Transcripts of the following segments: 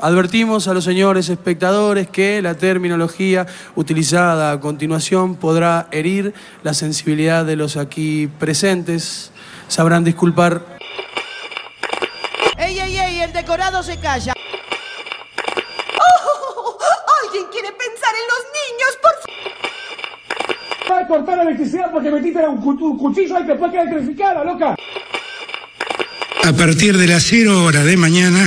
Advertimos a los señores espectadores que la terminología utilizada a continuación podrá herir la sensibilidad de los aquí presentes. Sabrán disculpar. ¡Ey, ey, ey! El decorado se calla. ¡Oh! ¿Alguien quiere pensar en los niños, por favor? Va a cortar la electricidad porque metiste un, un cuchillo ahí que después queda electrificada, loca. A partir de las 0 horas de mañana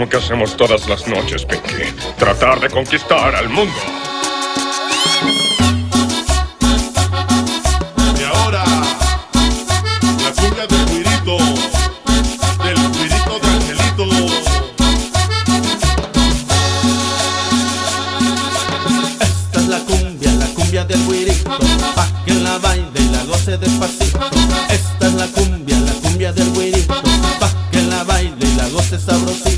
Mismo que hacemos todas las noches, Pinky. Tratar de conquistar al mundo. Y ahora, la cumbia del cuirito, del cuirito de Angelito. Esta es la cumbia, la cumbia del güirito, pa' que la baile y la goce despacito. Esta es la cumbia, la cumbia del güirito, pa' que la baile y la goce sabrosito.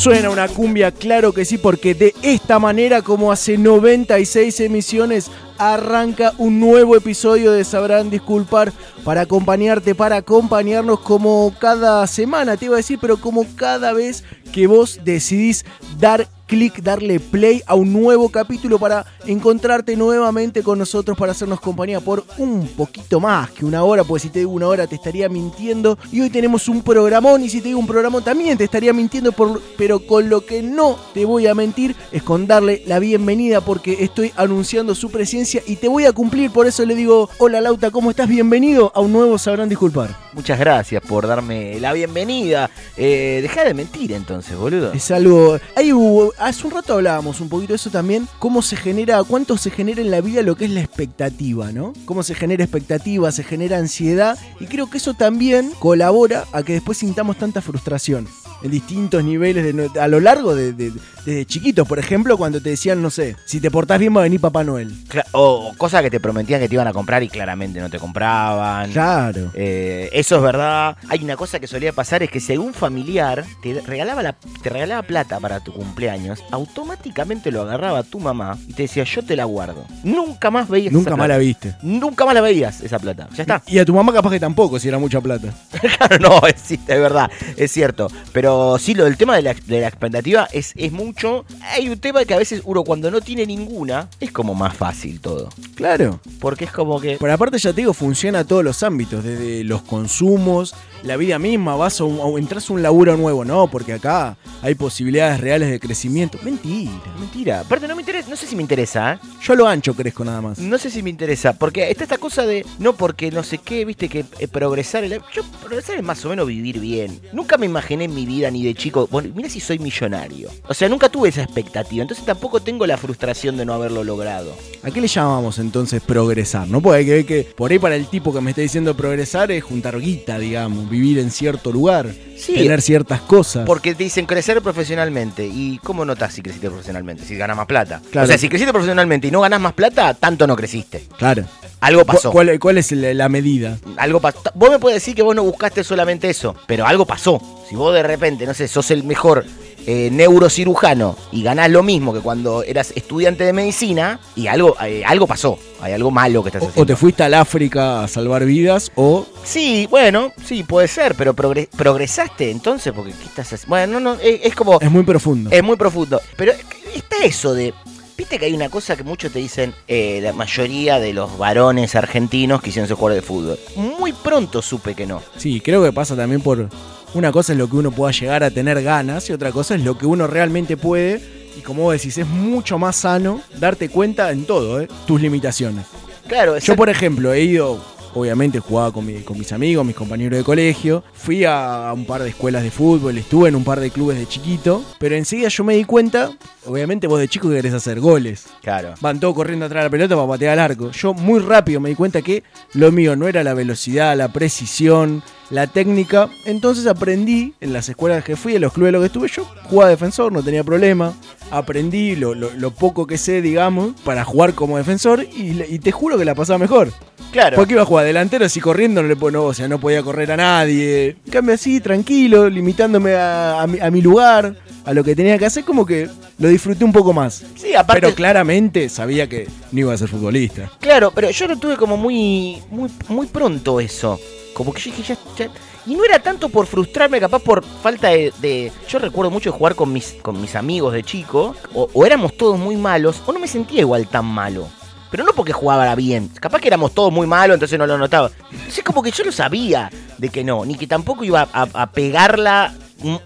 Suena una cumbia, claro que sí, porque de esta manera, como hace 96 emisiones, arranca un nuevo episodio de Sabrán Disculpar para acompañarte, para acompañarnos como cada semana, te iba a decir, pero como cada vez que vos decidís dar clic, darle play a un nuevo capítulo para encontrarte nuevamente con nosotros para hacernos compañía por un poquito más que una hora, porque si te digo una hora te estaría mintiendo. Y hoy tenemos un programón, y si te digo un programón también te estaría mintiendo, por, pero con lo que no te voy a mentir es con darle la bienvenida porque estoy anunciando su presencia y te voy a cumplir, por eso le digo, hola Lauta, ¿cómo estás? Bienvenido a un nuevo Sabrán Disculpar. Muchas gracias por darme la bienvenida. Eh, deja de mentir entonces, boludo. Es algo. Hay, hubo- hace un rato hablábamos un poquito de eso también. Cómo se genera, cuánto se genera en la vida lo que es la expectativa, ¿no? Cómo se genera expectativa, se genera ansiedad. Y creo que eso también colabora a que después sintamos tanta frustración. En distintos niveles de a lo largo de, de- desde chiquitos, por ejemplo, cuando te decían, no sé, si te portás bien va a venir Papá Noel. Cla- O cosas que te prometían que te iban a comprar y claramente no te compraban. Claro. Eh, eso es verdad. Hay una cosa que solía pasar es que si algún familiar te regalaba, la, te regalaba plata para tu cumpleaños, automáticamente lo agarraba tu mamá y te decía yo te la guardo. Nunca más veías Nunca esa más la plata. viste. Nunca más la veías esa plata. Ya está. Y a tu mamá capaz que tampoco, si era mucha plata. Claro, no, es, es verdad, es cierto. Pero sí, lo del tema de la, de la expectativa es, es mucho. Hay un tema que a veces uno cuando no tiene ninguna es como más fácil todo. Claro. Porque es como que... Pero aparte ya te digo, funciona a todos los ámbitos, desde los consumos, la vida misma, vas a, un, a- entras a un laburo nuevo, no, porque acá hay posibilidades reales de crecimiento. Mentira. Mentira. Aparte no me interesa, no sé si me interesa, ¿eh? Yo a lo ancho crezco nada más. No sé si me interesa, porque está esta cosa de no porque no sé qué, viste que eh, progresar, yo progresar es más o menos vivir bien. Nunca me imaginé en mi vida ni de chico, bueno, mira si soy millonario. O sea, nunca tuve esa expectativa, entonces tampoco tengo la frustración de no haberlo logrado. ¿A qué le llamamos entonces progresar? ¿No? Hay que ver que por ahí para el tipo que me está diciendo progresar es juntar guita, digamos, vivir en cierto lugar, Sí. tener ciertas cosas. Porque te dicen crecer profesionalmente. ¿Y cómo notas si creciste profesionalmente? Si ganas más plata. Claro. O sea, si creciste profesionalmente y no ganas más plata, tanto no creciste. Claro. Algo pasó. ¿Cuál, cuál es la, la medida? Algo pasó. Vos me puedes decir que vos no buscaste solamente eso, pero algo pasó. Si vos de repente, no sé, sos el mejor eh, neurocirujano y ganás lo mismo que cuando eras estudiante de medicina, y algo, eh, algo pasó. Hay algo malo que estás haciendo. O te fuiste al África a salvar vidas, o Sí, bueno, sí, puede ser, pero progre- progresaste entonces, porque ¿qué estás haciendo? Bueno, no, no, es, es como. es muy profundo. Es muy profundo. Pero está eso de. Viste que hay una cosa que muchos te dicen, eh, la mayoría de los varones argentinos quisieron ser jugadores de fútbol. Muy pronto supe que no. Sí, creo que pasa también por. Una cosa es lo que uno pueda llegar a tener ganas y otra cosa es lo que uno realmente puede. Y como vos decís, es mucho más sano darte cuenta en todo, ¿eh? tus limitaciones. Claro, Yo, por ejemplo, he ido, obviamente jugaba con, mi- con mis amigos, mis compañeros de colegio, fui a un par de escuelas de fútbol, estuve en un par de clubes de chiquito, pero enseguida yo me di cuenta obviamente vos de chico querés hacer goles. Claro. Van todos corriendo atrás de la pelota para patear al arco. Yo muy rápido me di cuenta que lo mío no era la velocidad, la precisión, la técnica. Entonces aprendí en las escuelas que fui, en los clubes en los que estuve yo, jugaba defensor, no tenía problema. Aprendí lo, lo- lo poco que sé, digamos, para jugar como defensor y, te juro que la pasaba mejor. Claro. Porque iba a jugar delantero así corriendo, no le no, o sea, no podía correr a nadie. En cambio así, tranquilo, limitándome a, a mi, a mi lugar, a lo que tenía que hacer, como que lo disfruté un poco más. Sí, aparte- Pero claramente sabía que no iba a ser futbolista. Claro, pero yo lo tuve como muy, muy, muy pronto eso. Como que yo dije, ya, ya- Y no era tanto por frustrarme, capaz por falta de. de- Yo recuerdo mucho jugar con mis, con mis amigos de chico. O, o éramos todos muy malos, o no me sentía igual tan malo. Pero no porque jugaba bien. Capaz que éramos todos muy malos, entonces no lo notaba. Es como que yo lo sabía de que no, ni que tampoco iba a, a pegarla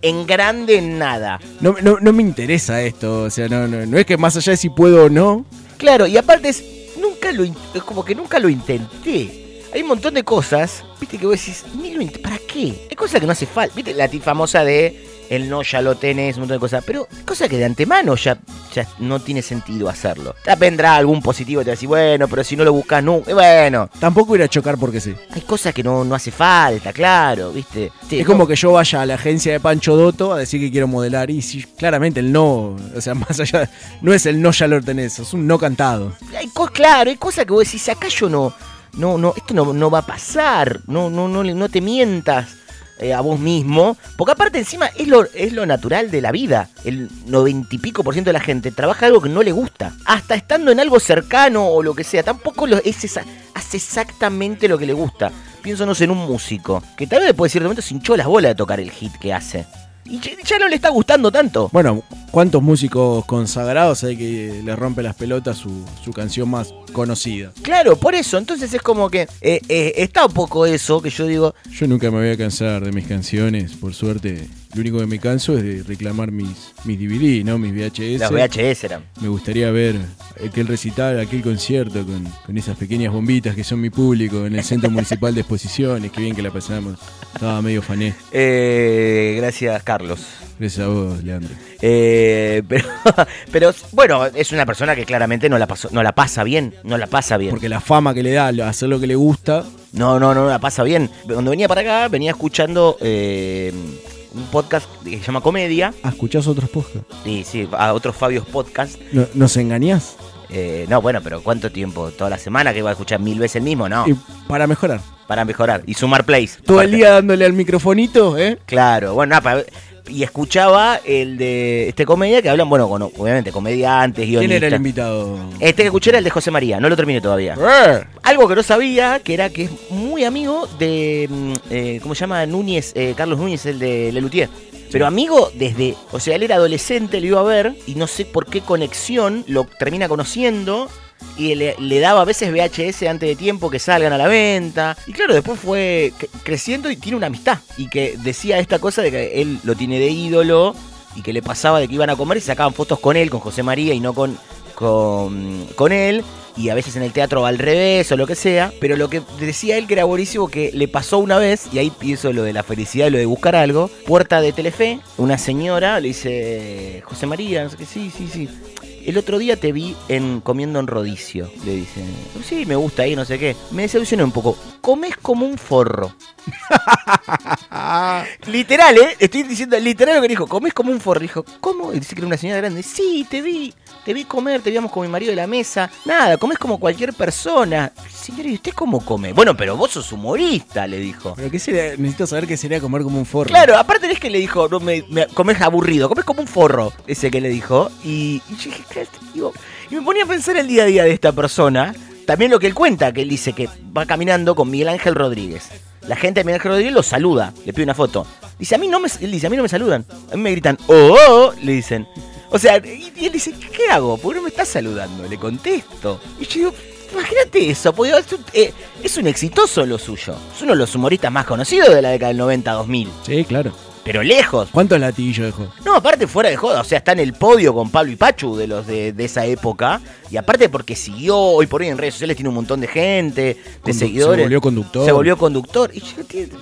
en grande en nada. No, no, no me interesa esto, o sea, no, no, no es que más allá de si puedo o no. Claro, y aparte es, nunca lo, es como que nunca lo intenté. Hay un montón de cosas, viste, que vos decís, ni lo ¿para qué? Hay cosas que no hace falta, viste, la famosa de el no ya lo tenés, un montón de cosas, pero cosas que de antemano ya, ya no tiene sentido hacerlo. Ya vendrá algún positivo y te va a decir, bueno, pero si no lo buscas y bueno, Tampoco ir a chocar porque sí. hay cosas que no, no hace falta, claro, viste. Sí, es no- como que yo vaya a la agencia de Pancho Dotto a decir que quiero modelar y si claramente el no, o sea, más allá, no es el no ya lo tenés, es un no cantado. hay cosas, claro, hay cosas que vos decís, acá yo no, no, no, esto no, no va a pasar, no, no, no, no te mientas eh, a vos mismo, porque aparte encima es lo, es lo natural de la vida, el noventa y pico por ciento de la gente trabaja algo que no le gusta, hasta estando en algo cercano o lo que sea, tampoco lo, es hace exactamente lo que le gusta. Pienso, en un músico, que tal vez después de cierto momento se hinchó las bolas de tocar el hit que hace. Y ya- no le está gustando tanto. Bueno, ¿cuántos músicos consagrados hay que le rompe las pelotas su, su canción más conocida? Claro, por eso, entonces es como que eh, eh, está un poco eso que yo digo, Yo nunca me voy a cansar de mis canciones, por suerte. Lo único que me canso es de reclamar mis, mis DVD, ¿no? Mis VHS. Los VHS eran. Me gustaría ver aquel recital, aquel concierto con, con esas pequeñas bombitas que son mi público en el Centro Municipal de Exposiciones. Qué bien que la pasamos. Estaba medio fané. Eh, gracias, Carlos. Gracias a vos, Leandro. Eh, pero, pero bueno, es una persona que claramente no la, pasó, no la pasa bien. No la pasa bien. Porque la fama que le da, hacer lo que le gusta, No, no, no la pasa bien. Cuando venía para acá, venía escuchando eh, un podcast que se llama Comedia. ah, escuchás otros podcasts. Sí, sí, a otros Fabios Podcast. No- ¿Nos engañás? Eh, no, bueno, pero ¿cuánto tiempo? ¿Toda la semana que iba a escuchar mil veces el mismo? No. Y para mejorar. Para mejorar. Y sumar plays. Todo el día dándole al microfonito, ¿eh? Claro, bueno, nada, pa- y escuchaba el de este comedia que hablan, bueno, con, obviamente comediantes, ¿Quién guionistas. era el invitado? Este que escuché era el de José María, no lo terminé todavía. Eh. Algo que no sabía, que era que es muy amigo de, mm, eh, ¿cómo se llama? Núñez, eh, Carlos Núñez, el de Lelutier. Pero amigo desde, o sea, él era adolescente, lo iba a ver, y no sé por qué conexión lo termina conociendo, y le, daba a veces VHS antes de tiempo que salgan a la venta. Y claro, después fue cre- creciendo y tiene una amistad. Y que decía esta cosa de que él lo tiene de ídolo, y que le pasaba de que iban a comer y sacaban fotos con él, con José María, y no con, con, con él. Y a veces en el teatro al revés o lo que sea. Pero lo que decía él que era buenísimo que le pasó una vez, y ahí pienso lo de la felicidad y lo de buscar algo. Puerta de Telefe, una señora le dice, José María, no sé qué, sí, sí, sí. El otro día te vi en comiendo en rodicio, le dice. Sí, me gusta ahí, no sé qué. Me desilusionó un poco. Comes como un forro. literal, ¿eh? Estoy diciendo literal lo que dijo. Comes como un forro. Dijo, ¿cómo? Y dice que era una señora grande. Sí, te vi. Te vi comer, te veíamos con mi marido de la mesa. Nada, comes como cualquier persona. Señora, ¿y usted cómo come? Bueno, pero vos sos humorista, le dijo. Pero qué sería, necesito saber qué sería comer como un forro. Claro, aparte es que le dijo, no me, me- comes aburrido, comes como un forro, ese que le dijo. Y, y yo dije, y me ponía a pensar el día a día de esta persona. También lo que él cuenta, que él dice que va caminando con Miguel Ángel Rodríguez. La gente de Miguel Ángel Rodríguez lo saluda, le pide una foto. Dice, a mí no me, dice, a mí no me saludan. A mí me gritan, oh, oh", le dicen. O sea, y, él dice, ¿qué hago? ¿Por qué no me estás saludando? Le contesto. Y yo digo, imagínate eso, porque es un, eh, es un exitoso lo suyo. Es uno de los humoristas más conocidos de la década del 90-2000. Sí, claro. Pero lejos. ¿Cuántos latillos dejó? No, aparte fuera de joda, o sea, está en el podio con Pablo y Pachu de los de, de esa época. Y aparte porque siguió, hoy por hoy en redes sociales tiene un montón de gente, de Condu- seguidores. se volvió conductor. Se volvió conductor. Y yo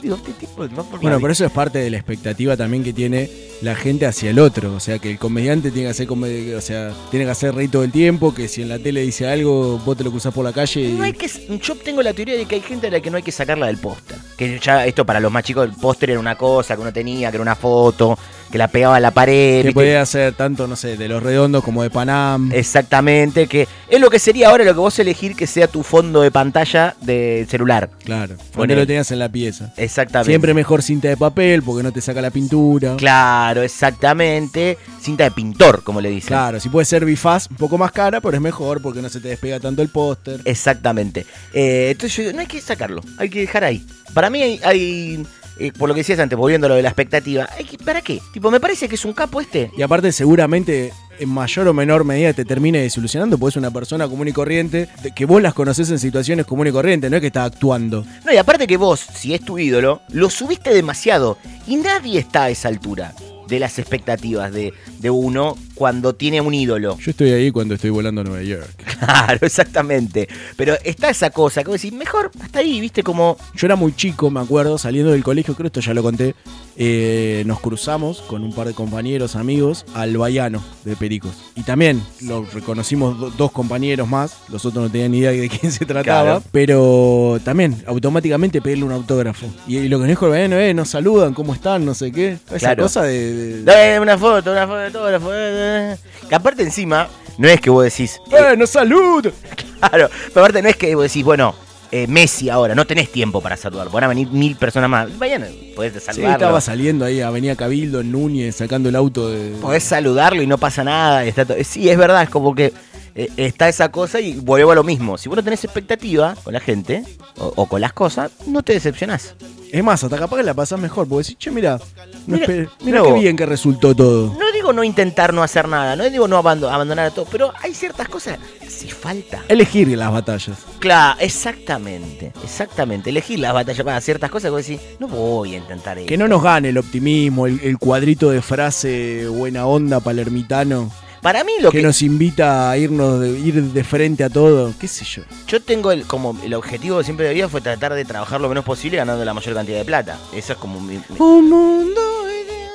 digo, este tipo por Bueno, pero eso es parte de la expectativa también que tiene la gente hacia el otro. O sea, que el comediante tiene que hacer o sea, tiene que hacer reír todo el tiempo, que si en la tele dice algo, vos te lo cruzás por la calle y. No hay que, yo tengo la teoría de que hay gente a la que no hay que sacarla del póster. Que ya esto para los más chicos, el póster era una cosa que uno tenía, que era una foto, que la pegaba a la pared. que podía hacer tanto, no sé, de los redondos como de Panam. Exactamente, que es lo que sería ahora lo que vos elegir que sea tu fondo de pantalla de celular. Claro. Donde lo tenías en la pieza. Exactamente. Siempre mejor cinta de papel porque no te saca la pintura. Claro, exactamente. Cinta de pintor, como le dicen. Claro, si puede ser bifaz, un poco más cara, pero es mejor porque no se te despega tanto el póster. Exactamente. Eh, entonces yo digo, no hay que sacarlo, hay que dejar ahí. Para mí hay, hay, eh, por lo que decías antes, volviendo a lo de la expectativa, hay que- ¿para qué? Tipo, me parece que es un capo este. Y aparte, seguramente en mayor o menor medida te termine desilusionando porque es una persona común y corriente de- que vos las conoces en situaciones común y corriente, no es que está actuando. No, y aparte que vos, si es tu ídolo, lo subiste demasiado y nadie está a esa altura de las expectativas de, de uno cuando tiene un ídolo. Yo estoy ahí cuando estoy volando a Nueva York. Claro, exactamente. Pero está esa cosa que vos decís, mejor hasta ahí, viste, como... Yo era muy chico, me acuerdo, saliendo del colegio, creo esto ya lo conté, eh, nos cruzamos con un par de compañeros, amigos, al Baiano de Pericos. Y también lo reconocimos do- dos compañeros más, los otros no tenían ni idea de quién se trataba, Claro. pero también automáticamente pedirle un autógrafo. Y, y lo que nos dijo el Baiano es, nos saludan, ¿cómo están? No sé qué. Esa Claro. cosa de... de- Dame una foto, una foto de autógrafo. eh, eh. Que aparte encima, no es que vos decís... ¡Eh, no salud! Claro, pero aparte no es que vos decís, bueno, eh, Messi ahora, no tenés tiempo para saludar, van a venir mil personas más. Vayan, podés Sí, saludarlo. estaba saliendo ahí, Avenida Cabildo, Núñez, sacando el auto de... Podés saludarlo y no pasa nada. Está to- sí, es verdad, es como que eh, está esa cosa y vuelvo a lo mismo. Si vos no tenés expectativa con la gente o, o con las cosas, no te decepcionás. Es más, hasta capaz que la pasás mejor, porque decís, che, mira, no Mira- qué bien que resultó todo. No digo no intentar no hacer nada, no digo no abando- abandonar a todo, pero hay ciertas cosas que hace falta. Elegir las batallas. Claro, exactamente, exactamente. Elegir las batallas para ciertas cosas que vos decís, no voy a intentar. Que no nos gane el optimismo, el, el cuadrito de frase buena onda palermitano. Para mí lo que, que, nos invita a irnos de, ir de frente a todo, qué sé yo. yo tengo el, como el objetivo de siempre de vida fue tratar de trabajar lo menos posible ganando la mayor cantidad de plata. Eso es como mi, mi- Un mundo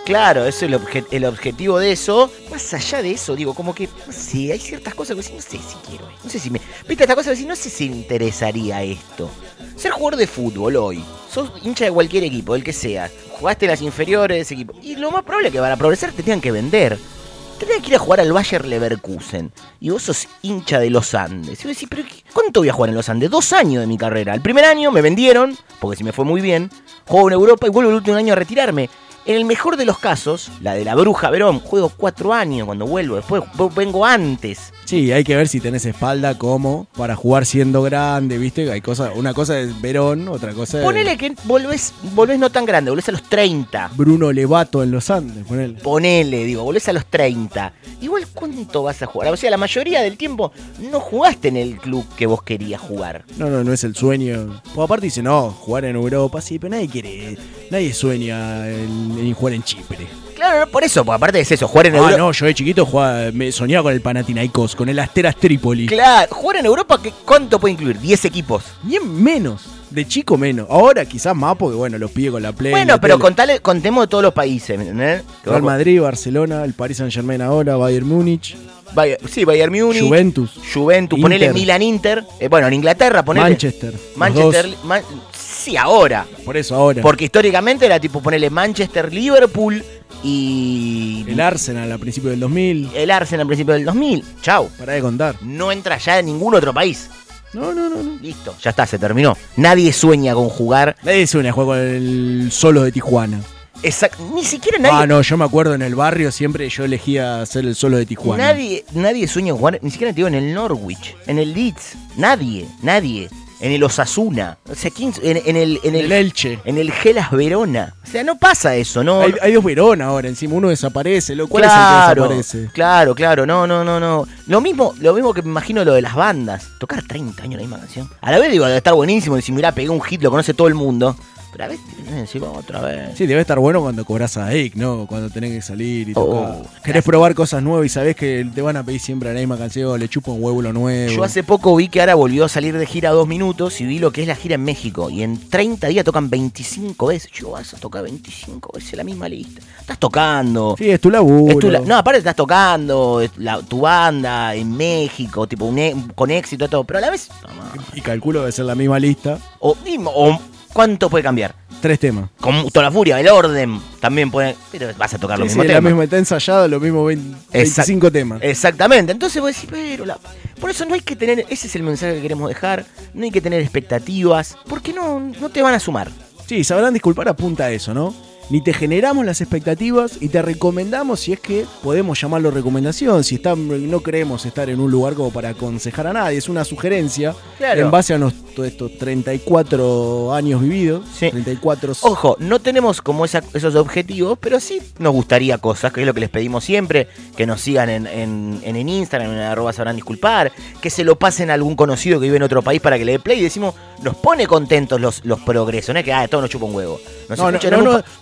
Claro, eso es el, obje- el objetivo de eso. Más allá de eso, digo, como que, no sé, hay ciertas cosas que decís, no sé si quiero, no sé si me... Viste, esta cosa de decir, no sé si me interesaría esto. Ser jugador de fútbol hoy, sos hincha de cualquier equipo, el que sea, jugaste en las inferiores de ese equipo, y lo más probable es que para progresar te tengan que vender. Tendrías que ir a jugar al Bayer Leverkusen. Y vos sos hincha de los Andes. Y vos decís, pero qué- ¿cuánto voy a jugar en los Andes? Dos años de mi carrera. El primer año me vendieron, porque si me fue muy bien. Juego en Europa y vuelvo el último año a retirarme. En el mejor de los casos, la de la Bruja Verón, juego cuatro años cuando vuelvo. Después vengo antes. Sí, hay que ver si tenés espalda como para jugar siendo grande, ¿viste? Hay cosas, una cosa es Verón, otra cosa es Ponele que volvés, volvés no tan grande, volvés a los 30. Bruno Levato en los Andes, ponele. Ponele, digo, volvés a los 30. Igual, ¿cuánto vas a jugar? O sea, la mayoría del tiempo no jugaste en el club que vos querías jugar. No, no, no es el sueño. Pues aparte dice, no, jugar en Europa, sí, pero nadie quiere, nadie sueña en, en jugar en Chipre. Claro, no, por eso, porque aparte es eso, jugar en Ah, Europa. no, yo de chiquito jugaba, me soñaba con el Panathinaikos, con el Asteras Tripoli. Claro, jugar en Europa, ¿qué, ¿cuánto puede incluir? 10 equipos. Y en menos, de chico menos. Ahora quizás más porque, bueno, los pide con la Play. Bueno, la pero contale, contemos de todos los países, ¿me entendés? Que Real Madrid, Barcelona, el Paris Saint Germain ahora, Bayern Múnich, Bayern- sí, Bayern Múnich. Juventus, Juventus, Inter. ponele Milan Inter. eh, bueno, en Inglaterra, ponele. Manchester. Manchester. Man- sí, ahora. por eso ahora. Porque históricamente era tipo ponerle Manchester, Liverpool y. El Arsenal a principios del 2000. el Arsenal al principio del 2000. Chau. Para de contar. No entra ya en ningún otro país. No, no, no, no. Listo, ya está, se terminó. Nadie sueña con jugar. Nadie sueña jugar con el solo de Tijuana. exact- Ni siquiera nadie. Ah, no, yo me acuerdo en el barrio siempre yo elegía ser el solo de Tijuana. Nadie, nadie sueña con jugar, ni siquiera te digo en el Norwich, en el Leeds, nadie, nadie, en el Osasuna, o sea, ¿quién- en, en el, en En el Elche. en el Gelas Verona, o sea, no pasa eso, no. Hay, hay dos Verón ahora encima, uno desaparece. lo- ¿Cuál claro, es el que desaparece? claro, claro, no, no, no, no. Lo mismo, lo mismo que me imagino lo de las bandas. Tocar 30 años la misma canción. A la vez digo, debe estar buenísimo. Si mirá, pegué un hit, lo conoce todo el mundo. Pero a veces encima otra vez. Sí, debe estar bueno cuando cobras a Ike, ¿no? Cuando tenés que salir y Oh, tocar. Querés probar cosas nuevas y sabés que te van a pedir siempre la misma canción, le chupa un huevo lo nuevo. Yo hace poco vi que ahora volvió a salir de gira dos minutos y vi lo que es la gira en México. Y en 30 días tocan 25 veces. Yo vas a tocar 25 veces la misma lista. Estás tocando. Sí, es tu laburo. Es tu la- no, aparte estás tocando es la- tu banda en México, tipo un e- con éxito y todo. Pero a la vez. Y calculo debe ser la misma lista. O, mismo- o ¿Cuánto puede cambiar? Tres temas. Con toda la furia, el orden también puede. Pero vas a tocar Sí, los sí, mismos la misma, está ensayado, lo mismo 20 25 temas. Exactamente. Entonces vos decís, pero la- por eso no hay que tener, ese es el mensaje que queremos dejar, no hay que tener expectativas, porque no, no te van a sumar. Sí, sabrán disculpar apunta a eso, ¿no? Ni te generamos las expectativas y te recomendamos si es que podemos llamarlo recomendación, si está- no queremos estar en un lugar como para aconsejar a nadie, es una sugerencia Claro. en base a nuestros estos 34 años vividos, 34 Ojo, no tenemos como esa- esos objetivos, pero sí nos gustaría cosas, que es lo que les pedimos siempre, que nos sigan en, en, en- en Instagram, en arroba sabrán disculpar, que se lo pasen a algún conocido que vive en otro país para que le dé play y decimos, nos pone contentos los, los progresos, no es que ah, todo nos chupa un huevo. Nos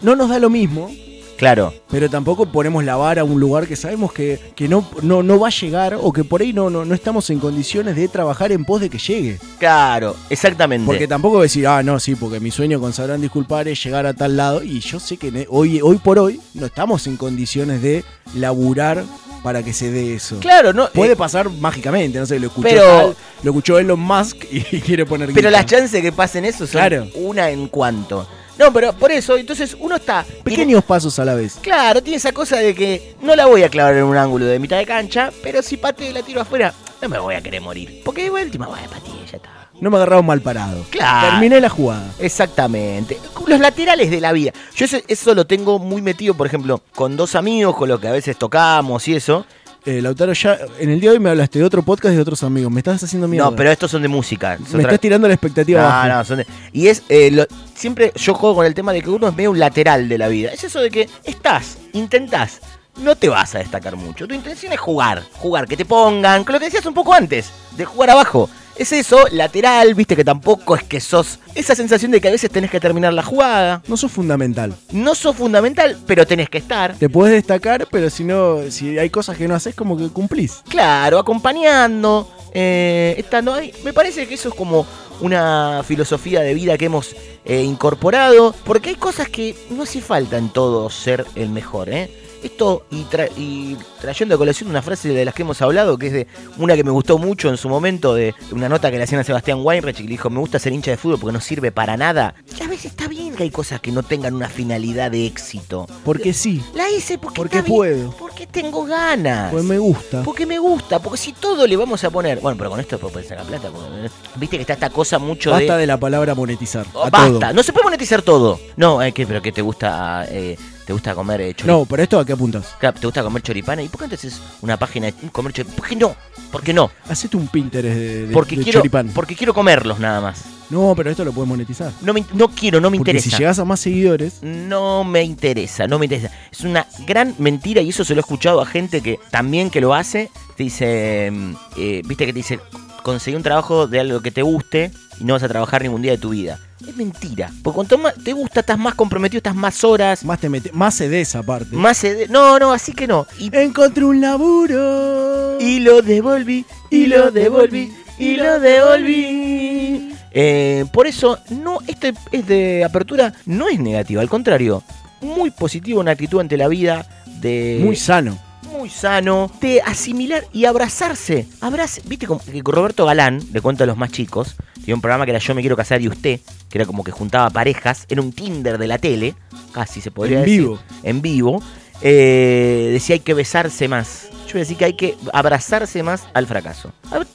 No, nos da lo mismo, Claro. pero tampoco ponemos la vara a un lugar que sabemos que, que no, no, no va a llegar o que por ahí no, no, no estamos en condiciones de trabajar en pos de que llegue. Claro, exactamente. Porque tampoco decir, ah, no, sí, porque mi sueño con Sabrán Disculpar es llegar a tal lado. Y yo sé que ne- hoy, hoy por hoy no estamos en condiciones de laburar para que se dé eso. Claro, no, Puede eh, pasar mágicamente, no sé, lo escuchó pero- tal, lo escuchó Elon Musk y quiere poner Pero guita. las chances de que pasen eso son Claro. una en cuanto. No, pero por eso, entonces uno está. Pequeños pasos a la vez. Claro, tiene esa cosa de que no la voy a clavar en un ángulo de mitad de cancha, pero si pateo y la tiro afuera, no me voy a querer morir. Porque de última voy a patear, ya está. No me agarraron mal parado. Claro. Terminé la jugada. Exactamente. Los laterales de la vida. Yo eso, eso lo tengo muy metido, por ejemplo, con dos amigos con los que a veces tocamos y eso. Eh, Lautaro, ya en el día de hoy me hablaste de otro podcast de otros amigos. Me estás haciendo mierda. No, pero estos son de música. Es Me otra- estás tirando la expectativa No, abajo. no, son de- Y es. eh, lo- siempre yo juego con el tema de que uno es medio un lateral de la vida. Es eso de que estás, intentás. No te vas a destacar mucho. Tu intención es jugar. Jugar, que te pongan. Con lo que decías un poco antes. De jugar abajo. Es eso, lateral, viste que tampoco es que sos. Esa sensación de que a veces tenés que terminar la jugada. No sos fundamental. No sos fundamental, pero tenés que estar. Te puedes destacar, pero si no, si hay cosas que no haces, como que cumplís. Claro, acompañando, eh, estando ahí. Me parece que eso es como una filosofía de vida que hemos eh, incorporado, porque hay cosas que no hace falta en todo ser el mejor, ¿eh? Esto, y, tra- y trayendo a colación una frase de las que hemos hablado, que es de una que me gustó mucho en su momento, de una nota que le hacían a Sebastián Weinreich, que le dijo, me gusta ser hincha de fútbol porque no sirve para nada. Y a veces está bien que hay cosas que no tengan una finalidad de éxito. Porque sí. La hice porque, Porque está bien, puedo. porque tengo ganas. Pues me gusta. Porque me gusta, porque si todo le vamos a poner. Bueno, pero con esto después puedes sacar plata. porque- Viste que está esta cosa mucho Basta de. de la palabra monetizar. Oh, a basta, todo. no se puede monetizar todo. No, eh, ¿qué? pero que te gusta. eh, te gusta comer eh, choripán. No, pero esto a qué apuntas. Te gusta comer choripán. ¿Y por qué entonces una página de comer choripán? ¿Por qué no? ¿Por qué no? Hacete un Pinterest de, de- Porque de quiero, choripán. porque quiero comerlos nada más. No, pero esto lo puedes monetizar. No, me- no quiero, no me Porque interesa. si llegas a más seguidores, No me interesa, no me interesa. Es una gran mentira y eso se lo he escuchado a gente que también que lo hace. Te dice, mm, eh, viste que te dice, conseguí un trabajo de algo que te guste y no vas a trabajar ningún día de tu vida. Es mentira. Porque cuanto más te gusta, estás más comprometido, estás más horas. más te metes, más cedes aparte. Más sed- No, no, así que no. Y, Encontré un laburo. y lo devolví, y lo devolví, y lo devolví. Eh, por eso, no, este es de apertura, no es negativa, al contrario, muy positivo una actitud ante la vida de Muy sano. muy sano de asimilar y abrazarse. Abrace. Viste como que Roberto Galán, le cuento a los más chicos, tenía un programa que era Yo me quiero casar y usted, que era como que juntaba parejas, era un Tinder de la tele, casi se podría En decir. vivo. En vivo. Eh, decía hay que besarse más. Yo voy a decir que hay que abrazarse más al fracaso.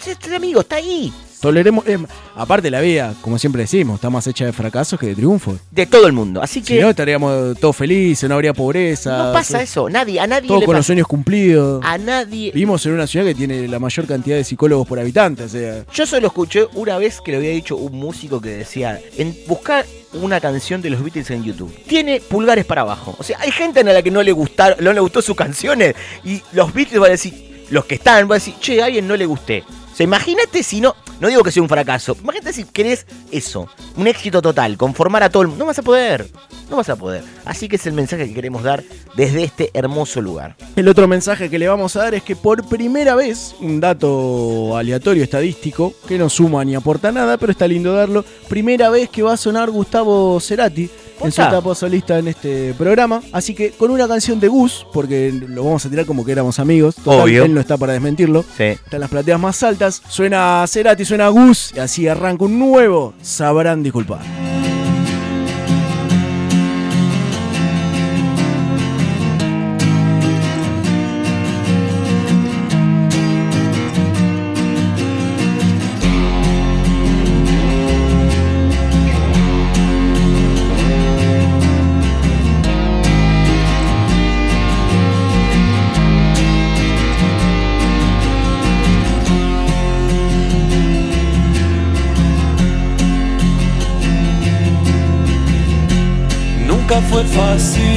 Este amigo está ahí. Toleremos. eh, aparte, la vida, como siempre decimos, está más hecha de fracasos que de triunfos. De todo el mundo. Así que Si no, estaríamos todos felices, no habría pobreza. no pasa todo- eso. Nadie, a nadie Todo le con los sueños cumplidos. A nadie. Vivimos en una ciudad que tiene la mayor cantidad de psicólogos por habitante. O sea, Yo solo escuché una vez que le había dicho un músico que decía, en buscar una canción de los Beatles en YouTube. Tiene pulgares para abajo. O sea, hay gente a la que no le gustaron, no le gustó sus canciones y los Beatles van a decir, los que están van a decir, che, a alguien no le gusté. O sea, imagínate si no, No digo que sea un fracaso. Imagínate si querés eso, un éxito total, conformar a todo el mundo. No vas a poder, no vas a poder. Así que es el mensaje que queremos dar desde este hermoso lugar. El otro mensaje que le vamos a dar es que por primera vez, un dato aleatorio estadístico, que no suma ni aporta nada, pero está lindo darlo, primera vez que va a sonar Gustavo Cerati en su etapa solista en este programa. Así que con una canción de Gus, porque lo vamos a tirar como que éramos amigos, total, Obvio. él no está para desmentirlo. Sí. Está en las plateas más altas, suena Cerati, suena Gus, y así arranca un nuevo, sabrán disculpar. Nunca fue fácil,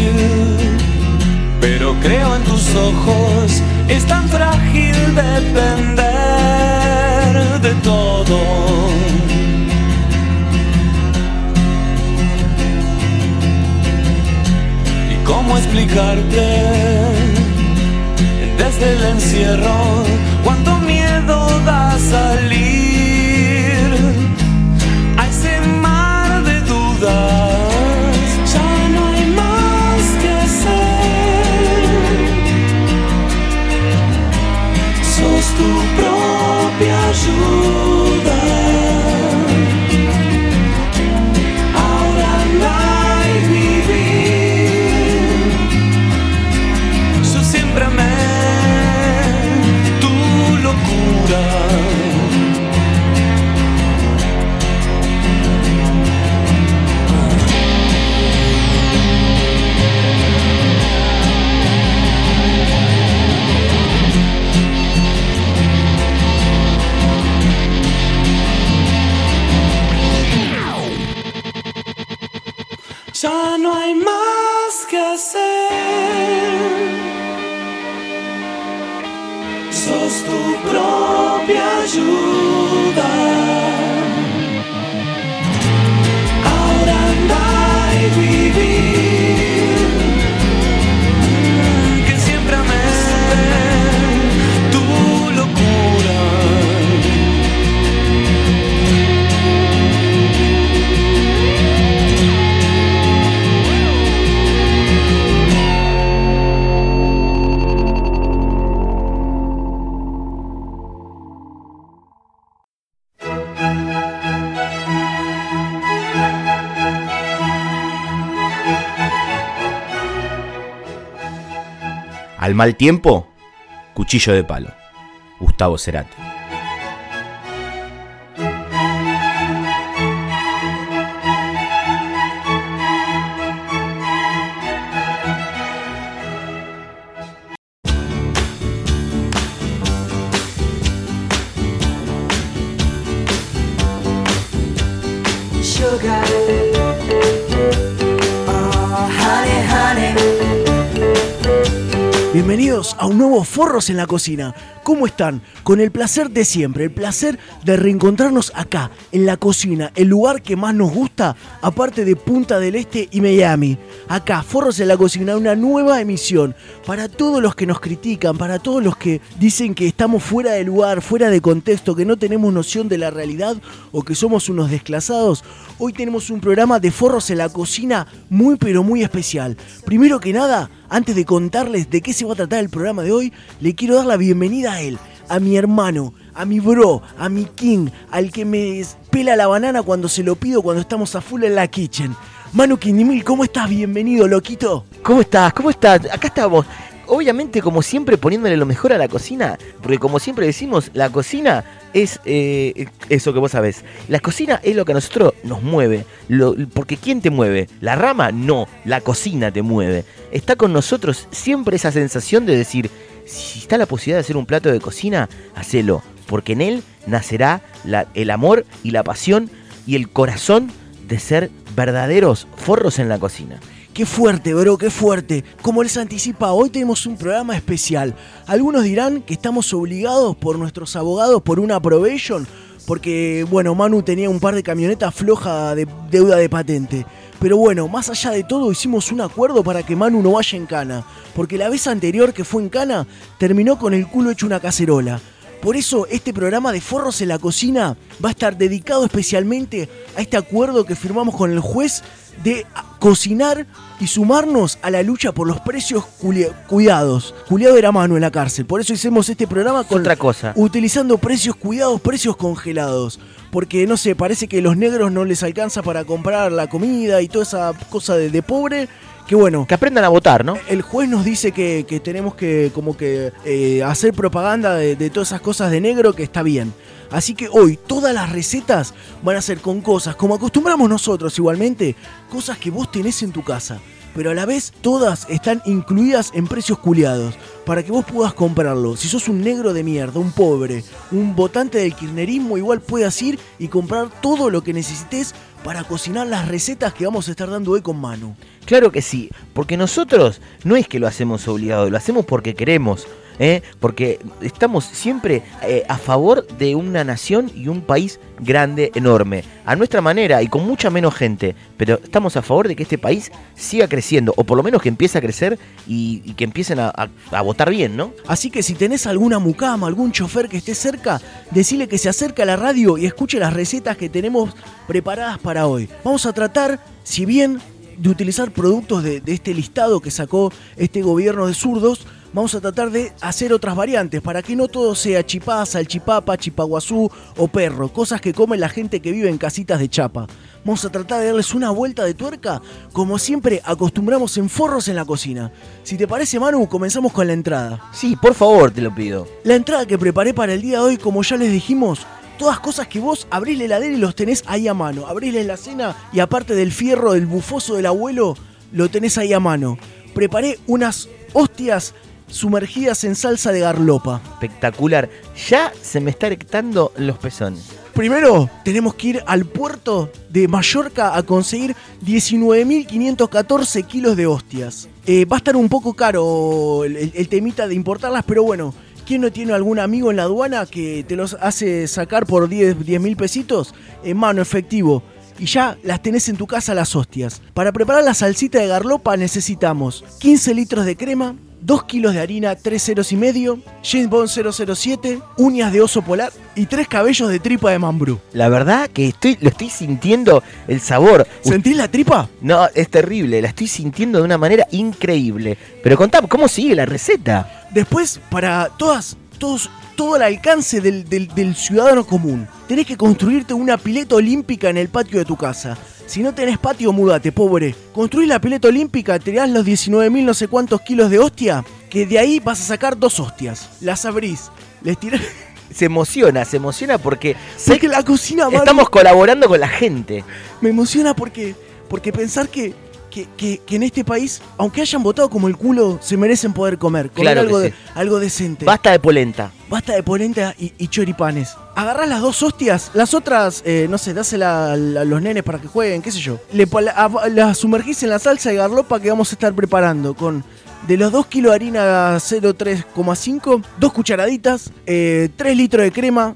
Al mal tiempo, cuchillo de palo. Gustavo Cerati. En la Cocina. ¿Cómo están? Con el placer de siempre, el placer de reencontrarnos acá, en la cocina, el lugar que más nos gusta, aparte de Punta del Este y Miami. Acá, Forros en la Cocina, una nueva emisión para todos los que nos critican, para todos los que dicen que estamos fuera de lugar, fuera de contexto, que no tenemos noción de la realidad o que somos unos desclasados. Hoy tenemos un programa de Forros en la Cocina muy pero muy especial. Primero que nada, antes de contarles de qué se va a tratar el programa de hoy, le quiero dar la bienvenida a él, a mi hermano, a mi bro, a mi king, al que me pela la banana cuando se lo pido cuando estamos a full en la kitchen. Manu Quindimil, ¿cómo estás? Bienvenido, loquito. ¿Cómo estás? ¿Cómo estás? Acá estamos. Obviamente, como siempre, poniéndole lo mejor a la cocina. Porque como siempre decimos, la cocina es eh, eso que vos sabés. La cocina es lo que a nosotros nos mueve. Lo- porque ¿quién te mueve? ¿La rama? No, la cocina te mueve. Está con nosotros siempre esa sensación de decir, si está la posibilidad de hacer un plato de cocina, hacelo. Porque en él nacerá la- el amor y la pasión y el corazón de ser verdaderos forros en la cocina. Qué fuerte, bro, qué fuerte. Como les anticipa, hoy tenemos un programa especial. Algunos dirán que estamos obligados por nuestros abogados por una probation, porque, bueno, Manu tenía un par de camionetas flojas de deuda de patente. Pero bueno, más allá de todo, hicimos un acuerdo para que Manu no vaya en cana. Porque la vez anterior que fue en cana, terminó con el culo hecho una cacerola. Por eso este programa de Forros en la Cocina va a estar dedicado especialmente a este acuerdo que firmamos con el juez de cocinar y sumarnos a la lucha por los precios cuidados. Cuidado era mano en la cárcel. Por eso hicimos este programa con Otra cosa. utilizando precios cuidados, precios congelados. Porque no sé, parece que los negros no les alcanza para comprar la comida y toda esa cosa de, de pobre. Que bueno. Que aprendan a votar, ¿no? El juez nos dice que, que tenemos que como que eh, hacer propaganda de, de todas esas cosas de negro que está bien. Así que hoy todas las recetas van a ser con cosas, como acostumbramos nosotros igualmente, cosas que vos tenés en tu casa. Pero a la vez todas están incluidas en precios culiados, para que vos puedas comprarlo. Si sos un negro de mierda, un pobre, un votante del kirchnerismo, igual puedas ir y comprar todo lo que necesites para cocinar las recetas que vamos a estar dando hoy con Manu. Claro que sí, porque nosotros no es que lo hacemos obligado, lo hacemos porque queremos, ¿eh? porque estamos siempre eh, a favor de una nación y un país grande, enorme, a nuestra manera y con mucha menos gente, pero estamos a favor de que este país siga creciendo, o por lo menos que empiece a crecer y, que empiecen a votar bien, ¿no? Así que si tenés alguna mucama, algún chofer que esté cerca, decile que se acerque a la radio y escuche las recetas que tenemos preparadas para hoy. Vamos a tratar, si bien de utilizar productos de, de este listado que sacó este gobierno de zurdos, vamos a tratar de hacer otras variantes para que no todo sea chipá, salchipapa, chipaguazú o perro, cosas que come la gente que vive en casitas de chapa. Vamos a tratar de darles una vuelta de tuerca, como siempre acostumbramos en forros en la cocina. Si te parece, Manu, comenzamos con la entrada. Sí, por favor, te lo pido. La entrada que preparé para el día de hoy, como ya les dijimos, todas cosas que vos abrís la heladera y los tenés ahí a mano. Abrís la cena y aparte del fierro del bufoso del abuelo, lo tenés ahí a mano. Preparé unas hostias sumergidas en salsa de garlopa. Espectacular. Ya se me está erectando los pezones. Primero, tenemos que ir al puerto de Mallorca a conseguir 19.514 kilos de hostias. Eh, va a estar un poco caro el, temita de importarlas, pero bueno, ¿quién no tiene algún amigo en la aduana que te los hace sacar por 10 mil pesitos en mano, efectivo? Y ya las tenés en tu casa las hostias. Para preparar la salsita de garlopa necesitamos 15 litros de crema, 2 kilos de harina 3 ceros y medio, James Bond 007, uñas de oso polar y 3 cabellos de tripa de mambrú. La verdad que estoy, lo estoy sintiendo el sabor. ¿Sentís la tripa? No, es terrible, la estoy sintiendo de una manera increíble. Pero contame, ¿cómo sigue la receta? Después, para todas, todos, todo el alcance del, del- del ciudadano común, tenés que construirte una pileta olímpica en el patio de tu casa. Si no tenés patio, mudate, pobre. Construís la pileta olímpica, te das los 19.000 no sé cuántos kilos de hostia, que de ahí vas a sacar dos hostias. Las abrís, les tirás... Se emociona, se emociona porque, sé Porque la cocina, Manu, estamos colaborando con la gente. Me emociona porque, porque pensar que, que, que- que en este país, aunque hayan votado como el culo, se merecen poder comer. Comer Claro algo, sí. de- algo decente. Basta de polenta. Basta de polenta y, y choripanes. Agarrás las dos hostias, las otras, eh, no sé, dásela a, los nenes para que jueguen, qué sé yo. Le, a- las sumergís en la salsa de garlopa que vamos a estar preparando con de los 2 kilos de harina 0,3,5, 2 cucharaditas, 3 litros de crema,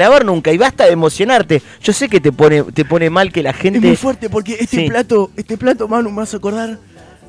vas clavar nunca. Y basta de emocionarte. Yo sé que te pone, te pone mal que la gente. Es muy fuerte porque este Sí. plato, este plato, Manu, me hace acordar,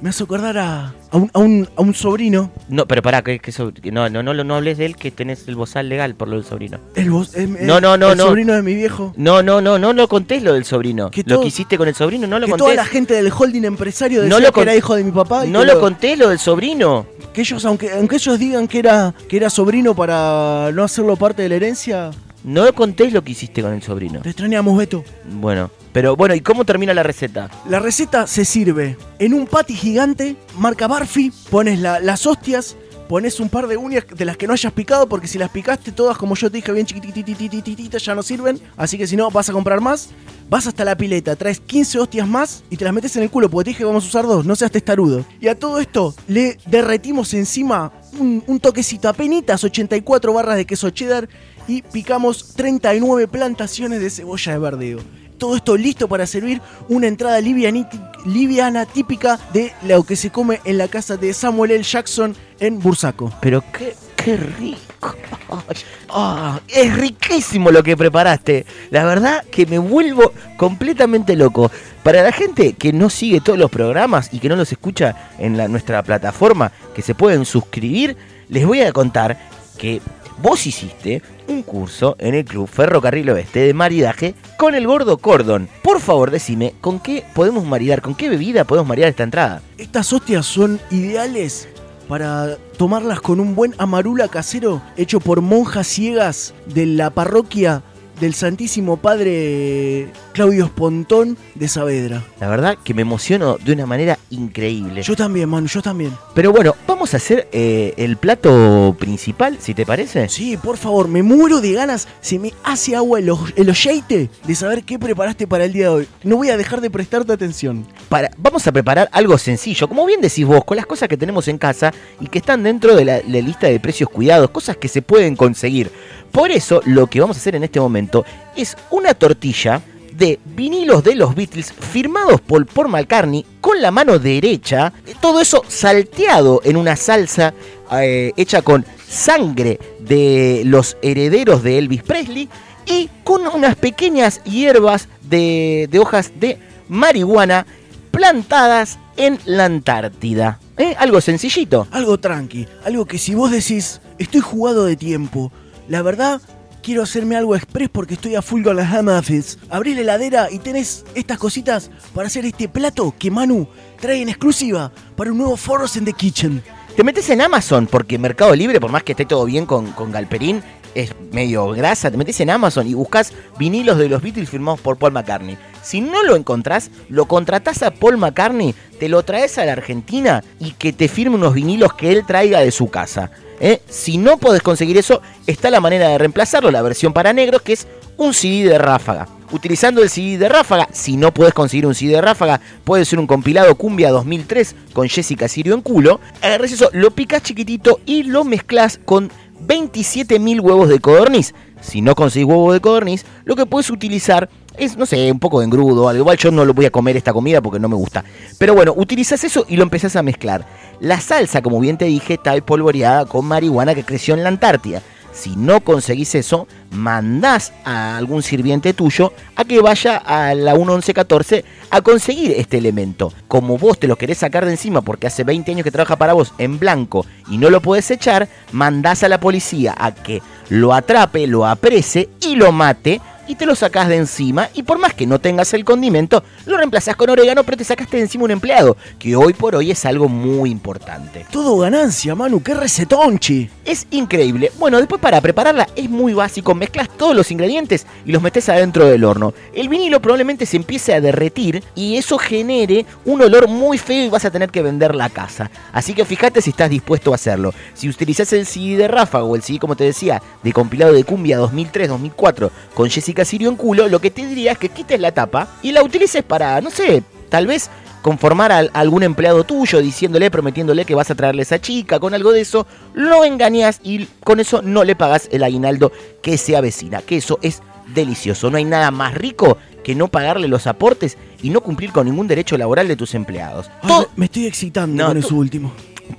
me hace acordar a, a un, a un- a un sobrino. No, pero pará, que, que so- no, no, no, lo- no hables de él, que tenés el bozal legal por lo del sobrino. El, em- No, no, no, el no. sobrino de mi viejo. No, no, no, no lo contés lo del sobrino. Que lo que hiciste con el sobrino, no lo que contés. toda la gente del holding empresario decía No lo que era hijo de mi papá. y no que lo conté lo del sobrino. Que ellos, aunque, aunque ellos digan que era, que era sobrino para no hacerlo parte de la herencia, No lo contés lo que hiciste con el sobrino. te extrañamos, Beto. Bueno, pero bueno, ¿y cómo termina la receta? La receta se sirve en un patty gigante, marca Barfi, pones la- las hostias, pones un par de uñas de las que no hayas picado, porque si las picaste todas, como yo te dije, bien chiquititititititas, ya no sirven. Así que si no, vas a comprar más. Vas hasta la pileta, traes 15 hostias más y te las metes en el culo, porque te dije que vamos a usar dos, no seas testarudo. Y a todo esto le derretimos encima un, un toquecito, apenitas 84 barras de queso cheddar y picamos 39 plantaciones de cebolla de verdeo. Todo esto listo para servir una entrada liviana típica de lo que se come en la casa de Samuel L. Jackson en Bursaco. Pero qué, qué rico. Ah, es riquísimo lo que preparaste. La verdad que me vuelvo completamente loco. Para la gente que no sigue todos los programas y que no los escucha en la- nuestra plataforma, que se pueden suscribir, les voy a contar que vos hiciste un curso en el Club Ferrocarril Oeste de maridaje con el gordo Cordon. Por favor, decime, ¿con qué podemos maridar? ¿Con qué bebida podemos maridar esta entrada? Estas hostias son ideales para tomarlas con un buen amarula casero hecho por monjas ciegas de la parroquia del Santísimo Padre Claudio Espontón de Saavedra. La verdad que me emociono de una manera increíble. Yo también, Manu, yo también. Pero bueno, vamos a hacer eh, el plato principal, si te parece. Sí, por favor, me muero de ganas, se me hace agua el, el oyeite de saber qué preparaste para el día de hoy. No voy a dejar de prestarte atención. Para, vamos a preparar algo sencillo, como bien decís vos, con las cosas que tenemos en casa y que están dentro de la, la lista de precios cuidados, cosas que se pueden conseguir. Por eso, lo que vamos a hacer en este momento es una tortilla de vinilos de los Beatles firmados por Paul McCartney con la mano derecha, todo eso salteado en una salsa eh, hecha con sangre de los herederos de Elvis Presley y con unas pequeñas hierbas de, de hojas de marihuana plantadas en la Antártida. ¿Eh? Algo sencillito. Algo tranqui, algo que si vos decís, estoy jugado de tiempo, la verdad, quiero hacerme algo express porque estoy a full con las office. Abrís la heladera y tenés estas cositas para hacer este plato que Manu trae en exclusiva para un nuevo Force in the Kitchen. Te metes en Amazon porque Mercado Libre, por más que esté todo bien con, con Galperín, es medio grasa. Te metes en Amazon y buscas vinilos de los Beatles firmados por Paul McCartney. Si no lo encontrás, lo contratás a Paul McCartney, te lo traes a la Argentina y que te firme unos vinilos que él traiga de su casa. ¿eh? Si no podés conseguir eso, está la manera de reemplazarlo, la versión para negros, que es un CD de ráfaga. Utilizando el CD de ráfaga, si no puedes conseguir un CD de ráfaga, puede ser un compilado Cumbia 2003 con Jessica Sirio en culo. Agarrás eso, lo picas chiquitito y lo mezclas con 27.000 huevos de codorniz. Si no conseguís huevo de codorniz, lo que puedes utilizar es, no sé, un poco de engrudo. Al igual yo no lo voy a comer esta comida porque no me gusta. Pero bueno, utilizas eso y lo empezás a mezclar. La salsa, como bien te dije, está espolvoreada con marihuana que creció en la Antártida. Si no conseguís eso, mandás a algún sirviente tuyo a que vaya a la 1114 a conseguir este elemento. Como vos te lo querés sacar de encima porque hace 20 años que trabaja para vos en blanco y no lo podés echar, mandás a la policía a que lo atrape, lo aprese y lo mate y te lo sacás de encima y por más que no tengas el condimento, lo reemplazás con orégano, pero te sacaste de encima un empleado, que hoy por hoy es algo muy importante. Todo ganancia, Manu, qué recetonchi. Es increíble. Bueno, después para prepararla es muy básico, mezclas todos los ingredientes y los metes adentro del horno. El vinilo probablemente se empiece a derretir y eso genere un olor muy feo y vas a tener que vender la casa. Así que fíjate si estás dispuesto a hacerlo. Si utilizás el CD de Ráfaga o el CD, como te decía, de compilado de cumbia 2003-2004 con Jessica Sirio en culo, lo que te diría es que quites la tapa y la utilices para, no sé, tal vez conformar a algún empleado tuyo diciéndole, prometiéndole que vas a traerle a esa chica, con algo de eso, lo engañas y con eso no le pagas el aguinaldo que se avecina, que eso es delicioso. No hay nada más rico que no pagarle los aportes y no cumplir con ningún derecho laboral de tus empleados. Ay, me estoy excitando No, con tú- eso último.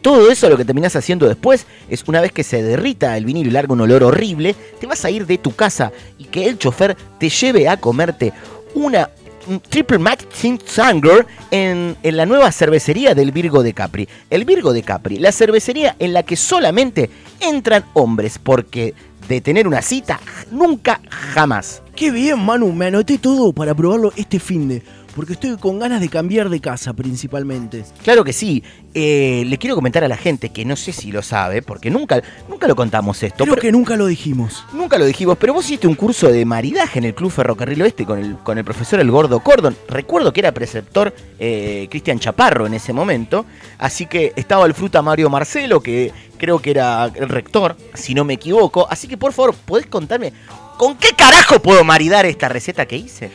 Todo eso lo que terminás haciendo después es una vez que se derrita el vinilo y larga un olor horrible, te vas a ir de tu casa y que el chofer te lleve a comerte una un Triple Match Sin Sanger en, en la nueva cervecería del Virgo de Capri. El Virgo de Capri, la cervecería en la que solamente entran hombres, porque de tener una cita, nunca jamás. Qué bien, Manu, me anoté todo para probarlo este fin de. Porque estoy con ganas de cambiar de casa principalmente. Claro que sí. Eh, le quiero comentar a la gente que no sé si lo sabe, porque nunca, nunca lo contamos esto. Creo pero- que nunca lo dijimos. Nunca lo dijimos, pero vos hiciste un curso de maridaje en el Club Ferrocarril Oeste con el, con el profesor El Gordo Cordon. Recuerdo que era preceptor eh, Cristian Chaparro en ese momento. Así que estaba el fruta Mario Marcelo, que creo que era el rector, si no me equivoco. Así que por favor, ¿podés contarme con qué carajo puedo maridar esta receta que hice?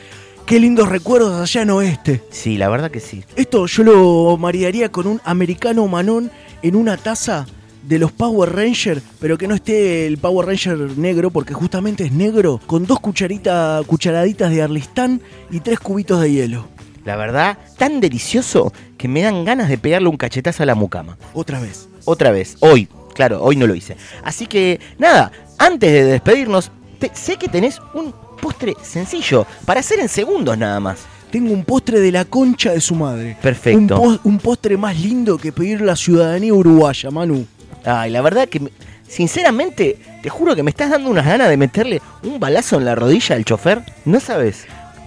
Qué lindos recuerdos allá en oeste. Sí, la verdad que sí. Esto yo lo maridaría con un americano manón en una taza de los Power Ranger, pero que no esté el Power Ranger negro, porque justamente es negro, con dos cucharitas, cucharaditas de Arlistán y tres cubitos de hielo. La verdad, tan delicioso que me dan ganas de pegarle un cachetazo a la mucama. Otra vez. Otra vez, hoy. Claro, hoy no lo hice. Así que, nada, antes de despedirnos, te- sé que tenés un postre sencillo para hacer en segundos nada más. Tengo un postre de la concha de su madre. Perfecto. Un, pos- un postre más lindo que pedir la ciudadanía uruguaya, Manu. Ay, la verdad que, me- sinceramente, te juro que me estás dando unas ganas de meterle un balazo en la rodilla al chofer. ¿No sabes?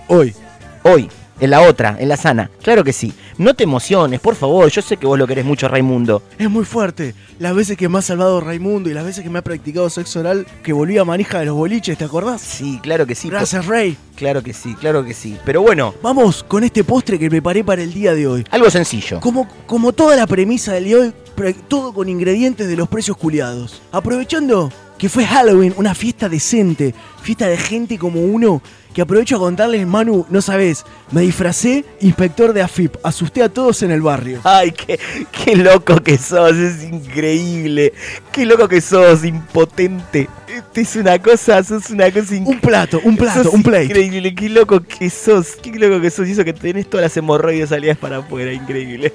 Hoy. Hoy. En la otra, en la sana. Claro que sí. No te emociones, por favor. Yo sé que vos lo querés mucho, Raimundo. Es muy fuerte. Las veces que me ha salvado Raimundo y las veces que me ha practicado sexo oral, que volví a manija de los boliches, ¿te acordás? Sí, claro que sí. Gracias, Rey. Claro que sí, claro que sí. Pero bueno, Vamos con este postre que preparé para el día de hoy. algo sencillo. Como, como toda la premisa del día de hoy, todo con ingredientes de los precios culiados. Aprovechando que fue Halloween, una fiesta decente, fiesta de gente como uno, que aprovecho a contarles, Manu, no sabes, me disfracé inspector de AFIP, asusté a todos en el barrio. Ay, qué, qué loco que sos, es increíble. Qué loco que sos, impotente. Este es una cosa, sos una cosa increíble. Un plato, un plato, Sos un plate. Increíble, qué loco que sos, qué loco que sos. Y eso que tenés todas las hemorroides salidas para afuera, increíble.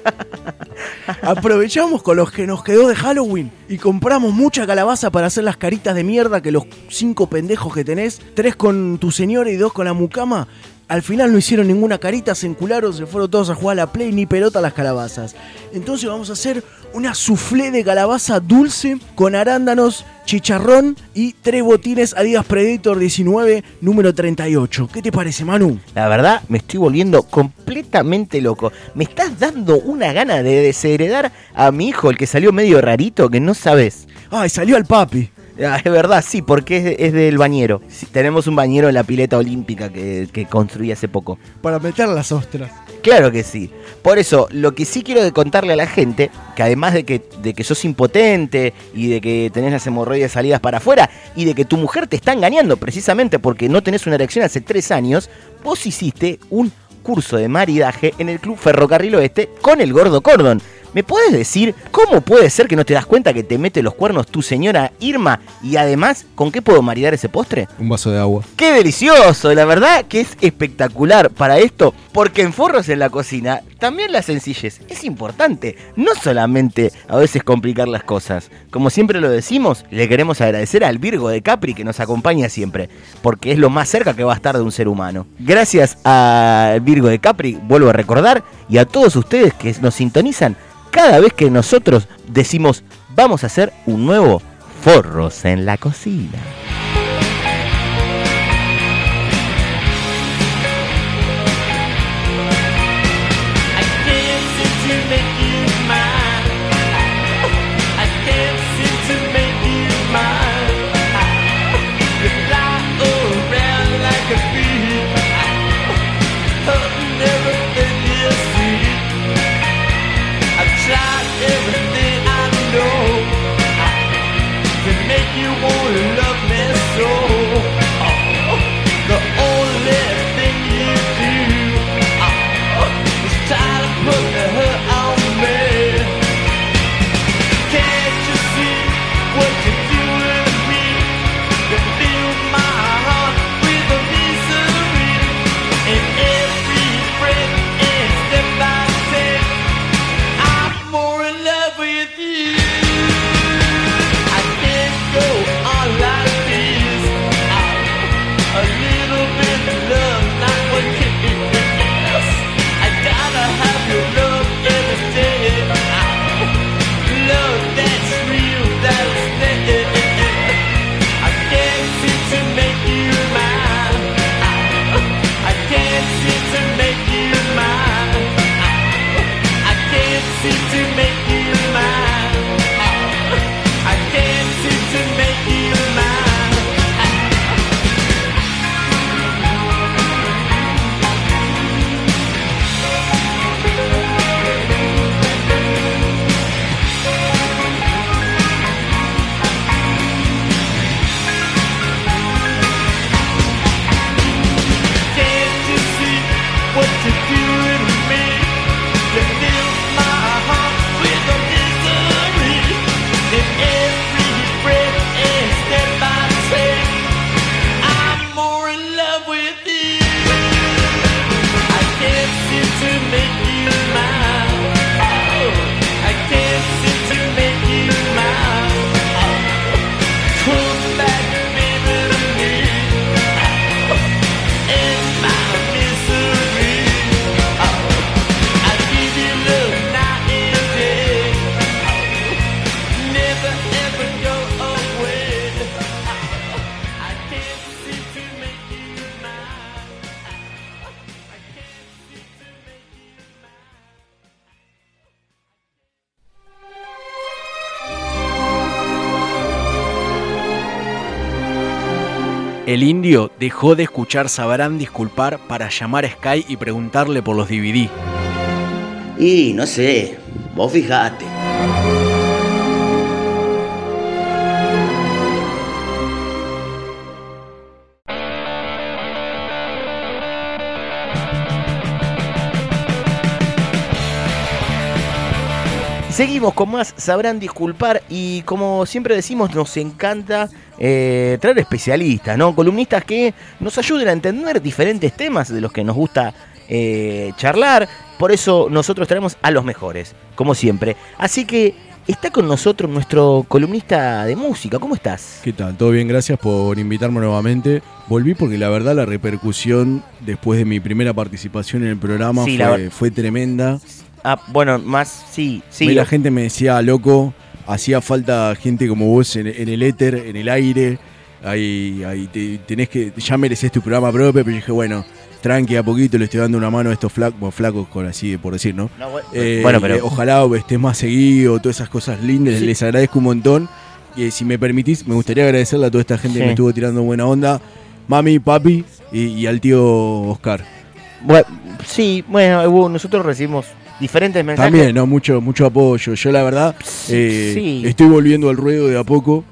Aprovechamos con los que nos quedó de Halloween y compramos mucha calabaza para hacer las caritas de mierda que los cinco pendejos que tenés, tres con tu señora y dos con la mucama, al final no hicieron ninguna carita, se encularon, se fueron todos a jugar a la play, ni pelota a las calabazas. Entonces vamos a hacer una soufflé de calabaza dulce con arándanos, chicharrón y tres botines Adidas Predator 19, número 38. ¿Qué te parece, Manu? La verdad, me estoy volviendo completamente loco. Me estás dando una gana de desheredar a mi hijo, el que salió medio rarito, que no sabes. Ay, salió al papi. Ah, es verdad, sí, porque es, es del bañero. Sí, tenemos un bañero en la pileta olímpica que, que construí hace poco. Para meter las ostras. Claro que sí. Por eso, lo que sí quiero contarle a la gente, que además de que, de que sos impotente y de que tenés las hemorroides salidas para afuera y de que tu mujer te está engañando precisamente porque no tenés una erección hace tres años, vos hiciste un curso de maridaje en el Club Ferrocarril Oeste con el Gordo Cordon. ¿Me puedes decir cómo puede ser que no te das cuenta que te mete los cuernos tu señora Irma? Y además, ¿con qué puedo maridar ese postre? Un vaso de agua. ¡Qué delicioso! La verdad que es espectacular para esto, porque en Forros en la Cocina también la sencillez es importante, no solamente a veces complicar las cosas. Como siempre lo decimos, le queremos agradecer al Virgo de Capri que nos acompaña siempre, porque es lo más cerca que va a estar de un ser humano. Gracias al Virgo de Capri, vuelvo a recordar, y a todos ustedes que nos sintonizan cada vez que nosotros decimos vamos a hacer un nuevo Forros en la Cocina. El indio dejó de escuchar Sabrán Disculpar para llamar a Sky y preguntarle por los DVD. Y no sé, vos fijate. Seguimos con más, sabrán disculpar y como siempre decimos nos encanta eh, traer especialistas, ¿no? Columnistas que nos ayuden a entender diferentes temas de los que nos gusta eh, charlar. Por eso nosotros traemos a los mejores, como siempre. Así que está con nosotros nuestro columnista de música. ¿Cómo estás? ¿Qué tal? Todo bien, gracias por invitarme nuevamente. Volví porque la verdad la repercusión después de mi primera participación en el programa Sí, fue, fue tremenda. Ah, bueno, más, sí, sí. Y la gente me decía, loco, hacía falta gente como vos en, en el éter, en el aire. Ahí, ahí te- tenés que, ya mereces tu programa propio, pero yo dije, bueno, tranqui a poquito, le estoy dando una mano a estos flacos, bueno, flacos con así por decir, ¿no? No, bueno, Eh, bueno, pero- eh, ojalá estés más seguido, todas esas cosas lindas, Sí. les agradezco un montón. Y eh, si me permitís, me gustaría agradecerle a toda esta gente Sí. que me estuvo tirando buena onda, mami, papi y, y al tío Oscar. Bueno, sí, bueno, nosotros recibimos diferentes mensajes. También, ¿no? Mucho, mucho apoyo. Yo la verdad eh, sí. estoy volviendo al ruedo de a poco.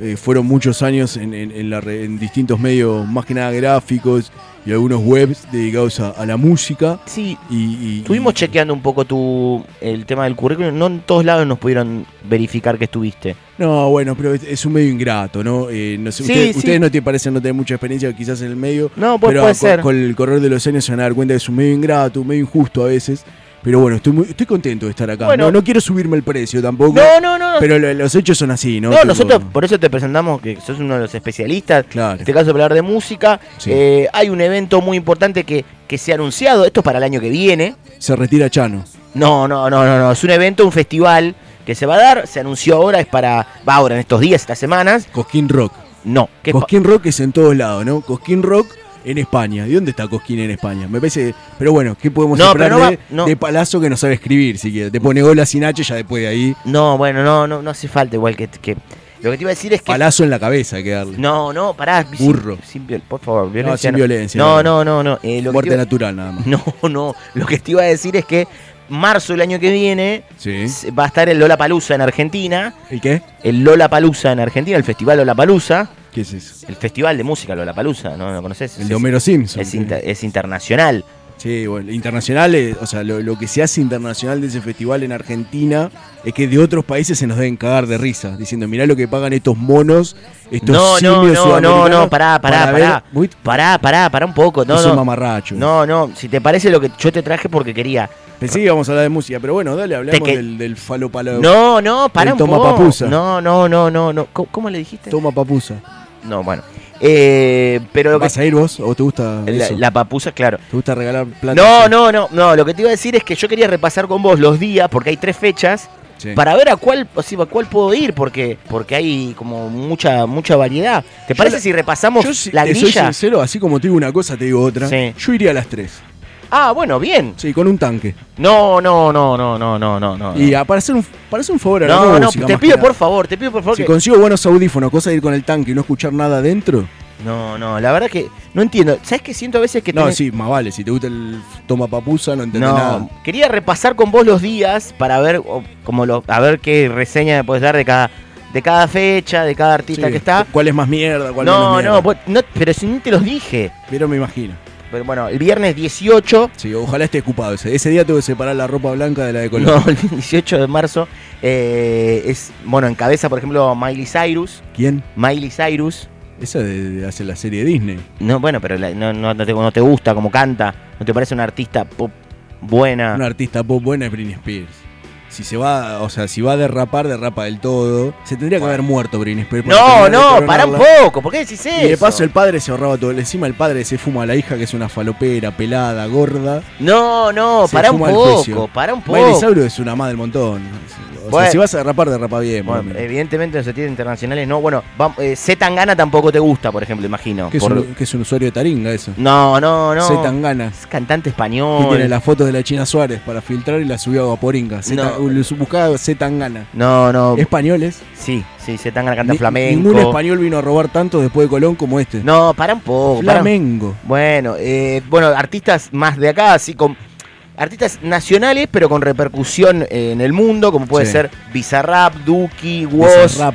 Eh, fueron muchos años en, en- en la en distintos medios, más que nada gráficos y algunos webs dedicados a, a la música. Sí. Y, y- Estuvimos chequeando un poco tu el tema del currículum. No en todos lados nos pudieron verificar que estuviste. No, bueno, pero es, es un medio ingrato, ¿no? Eh, no sé, Sí, ustedes, sí. ustedes no te parecen no tener mucha experiencia quizás en el medio. No, pues pero puede con, ser. con el correr de los años se van a dar cuenta que es un medio ingrato, un medio injusto a veces. Pero bueno, estoy, muy, estoy contento de estar acá. Bueno. no, no quiero subirme el precio tampoco. No, no, no. Pero lo- los hechos son así, ¿no? No, Tipo- nosotros por eso te presentamos que sos uno de los especialistas. Claro. En este caso, para hablar de música. Sí. Eh, hay un evento muy importante que, que se ha anunciado. Esto es para el año que viene. Se retira Chano. No, no, no, no, no. Es un evento, un festival que se va a dar. Se anunció ahora, es para. Va ahora en estos días, estas semanas. Cosquín Rock. No, ¿qué pa- Cosquín Rock es en todos lados, ¿no? Cosquín Rock en España. ¿De dónde está Cosquín en España? Me parece. Pero bueno, ¿qué podemos No, esperar no de, no. de Palazzo que no sabe escribir? Si quiere. Te pone gola sin H ya después de ahí. No, bueno, no, no, no hace falta igual que, que- Lo que te iba a decir es que. Palazo en la cabeza hay que darle. No, no, pará. sin- Burro. sin viol- por favor, violencia. sin violencia, No, no. no, no, no. eh, lo Muerte iba- natural nada más. No, no. Lo que te iba a decir es que marzo del año que viene Sí. va a estar el Lola Palusa en Argentina. ¿Y qué? El Lola Palusa en Argentina, el Festival Lola Palusa. ¿Qué es eso? El Festival de Música Lola Palusa, ¿no lo conoces? El de Homero Simpson. Es, inter- es internacional. Sí, bueno, internacional, eh, o sea, lo, lo que se hace internacional de ese festival en Argentina es que de otros países se nos deben cagar de risa, diciendo, mirá lo que pagan estos monos, estos No, no, no, no, no, pará, pará, para pará. Muy- Pará, pará, pará un poco. No, No son no. No, no, si te parece lo que yo te traje porque quería. Pensé que íbamos a hablar de música, pero bueno, dale, hablamos que- del, del falo palo. No, no, pará un toma poco. papusa. No, no, no, no, no. ¿Cómo, cómo le dijiste? Toma papusa. No, bueno. Eh, pero lo que ¿Vas a ir vos o te gusta la, eso? la papusa, claro. ¿Te gusta regalar plata? No, no, no, no. Lo que te iba a decir es que yo quería repasar con vos los días, porque hay tres fechas, Sí. para ver a cuál, o sea, a cuál puedo ir, porque, porque hay como mucha, mucha variedad. ¿Te Yo parece la- si repasamos Yo si- la soy sincero, así como te digo una cosa, te digo otra. Sí. Yo iría a las tres. Ah, bueno, bien. Sí, con un tanque. No, no, no, no, no, no, no, no. Y a- para hacer un, para hacer un favor a la No, no, música, te más pido que nada. por favor, te pido por favor. Si que- consigo buenos audífonos, cosa de ir con el tanque y no escuchar nada adentro. No, no, la verdad que no entiendo. ¿Sabes qué siento a veces que No, tenés- sí, más vale. Si te gusta el toma papusa, no entendés No, nada. quería repasar con vos los días para ver o, como lo, a ver qué reseña me puedes dar de cada de cada fecha, de cada artista Sí, que está. ¿Cuál es más mierda? ¿Cuál No, menos mierda? no, vos- no, pero si ni te los dije. Pero me imagino. Pero bueno, el viernes 18, Sí, ojalá esté ocupado ese. Ese día tengo que separar la ropa blanca de la de color. no, el 18 de marzo eh, es bueno, encabeza por ejemplo Miley Cyrus, ¿Quién? Miley Cyrus. Esa de, de hacer la serie Disney. No, bueno, pero la- no, no, no te, no te gusta como canta, no te parece una artista pop buena. Una artista pop buena es Britney Spears. Si se va, o sea, si va a derrapar, derrapa del todo. Se tendría que haber muerto Britney Spears. No, no, para un poco, ¿por qué decís eso? Y de paso el padre se ahorraba todo. Encima el padre se fuma a la hija que es una falopera, pelada, gorda. No, no, Se para un poco, para un poco. Es una más del montón. O Bueno. sea, si vas a derrapar, derrapa bien. Bueno, evidentemente en los sentidos internacionales no. Bueno, eh, C. Tangana tampoco te gusta, por ejemplo, imagino. que, es Por- un, que es un usuario de taringa eso. No, no, no. Se Tangana. Es cantante Y español. tiene las fotos de la China Suárez para filtrar y la subió a Vaporinga. Z- No. Le Buscaba Z Tangana. No, no. ¿Españoles? Sí, sí, C. Tangana canta Ni- flamenco. Ningún español vino a robar tanto después de Colón como este. No, para un poco. para- Flamengo. Bueno, eh, bueno, artistas más de acá, así con. Artistas nacionales, pero con repercusión eh, en el mundo, como puede Sí. ser Bizarrap, Duki, Woz. Rap.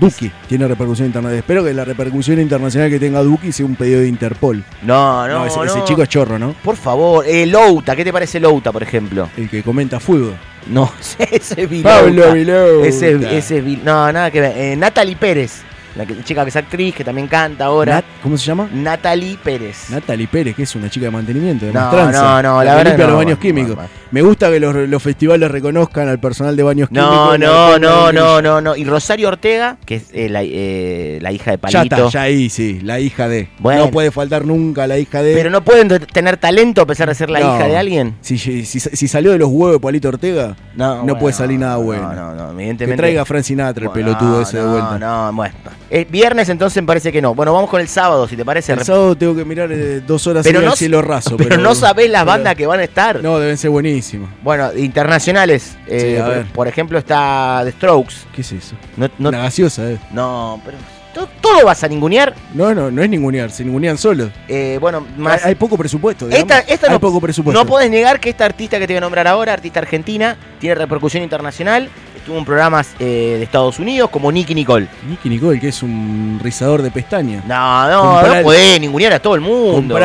Duki tiene repercusión internacional. Espero que la repercusión internacional que tenga Duki sea un pedido de Interpol. No, no, ese, no. ese chico es chorro, ¿no? Por favor, eh, Louta, ¿qué te parece Louta, por ejemplo? El que comenta fútbol. No, ese es. Pablo Vilouta. Ese, ese es No, nada que ver. Eh, Natalie Pérez, la que- chica que es actriz, que también canta ahora. Nat- ¿Cómo se llama? Natalie Pérez. Natalie Pérez, que es una chica de mantenimiento, de No, no, no, la verdad limpia no, los baños químicos. Me gusta que los, los festivales reconozcan al personal de baños No, químicos. no, la- no, no, no, no. Y Rosario Ortega, que es eh, la, eh, la hija de Ya Palito. está, ya ahí, sí, la hija de. Bueno. No puede faltar nunca la hija de. Pero no pueden tener talento a pesar de ser la No. hija de alguien. Si, si, si- si salió de los huevos de Palito Ortega, No, no, bueno, puede salir nada bueno. No, no, Que evidentemente. traiga a Frank Sinatra, el Bueno, pelotudo no, ese de no, vuelta. No, bueno. Eh, viernes entonces me parece que no. Bueno, vamos con el sábado, si te parece. El sábado tengo que mirar eh, dos horas Pero no al cielo raso. pero, no sabés las pero- bandas que van a estar. No, deben ser buenísimas. Bueno, internacionales. eh, Sí, a por, ver. por ejemplo, está The Strokes. ¿Qué es eso? No, no, Una gaseosa, eh. no, pero. ¿to- ¿Todo vas a ningunear? No, no, no es ningunear, se ningunean solos. Eh, bueno, Hay, más. hay poco presupuesto, digamos. Esta, esta hay no, poco presupuesto. no podés negar que esta artista que te voy a nombrar ahora, artista argentina, tiene repercusión internacional. Estuvo en programas eh, de Estados Unidos como Nicky Nicole. Nicky Nicole, que es un rizador de pestañas. No, no, no podés ningunear a todo el mundo.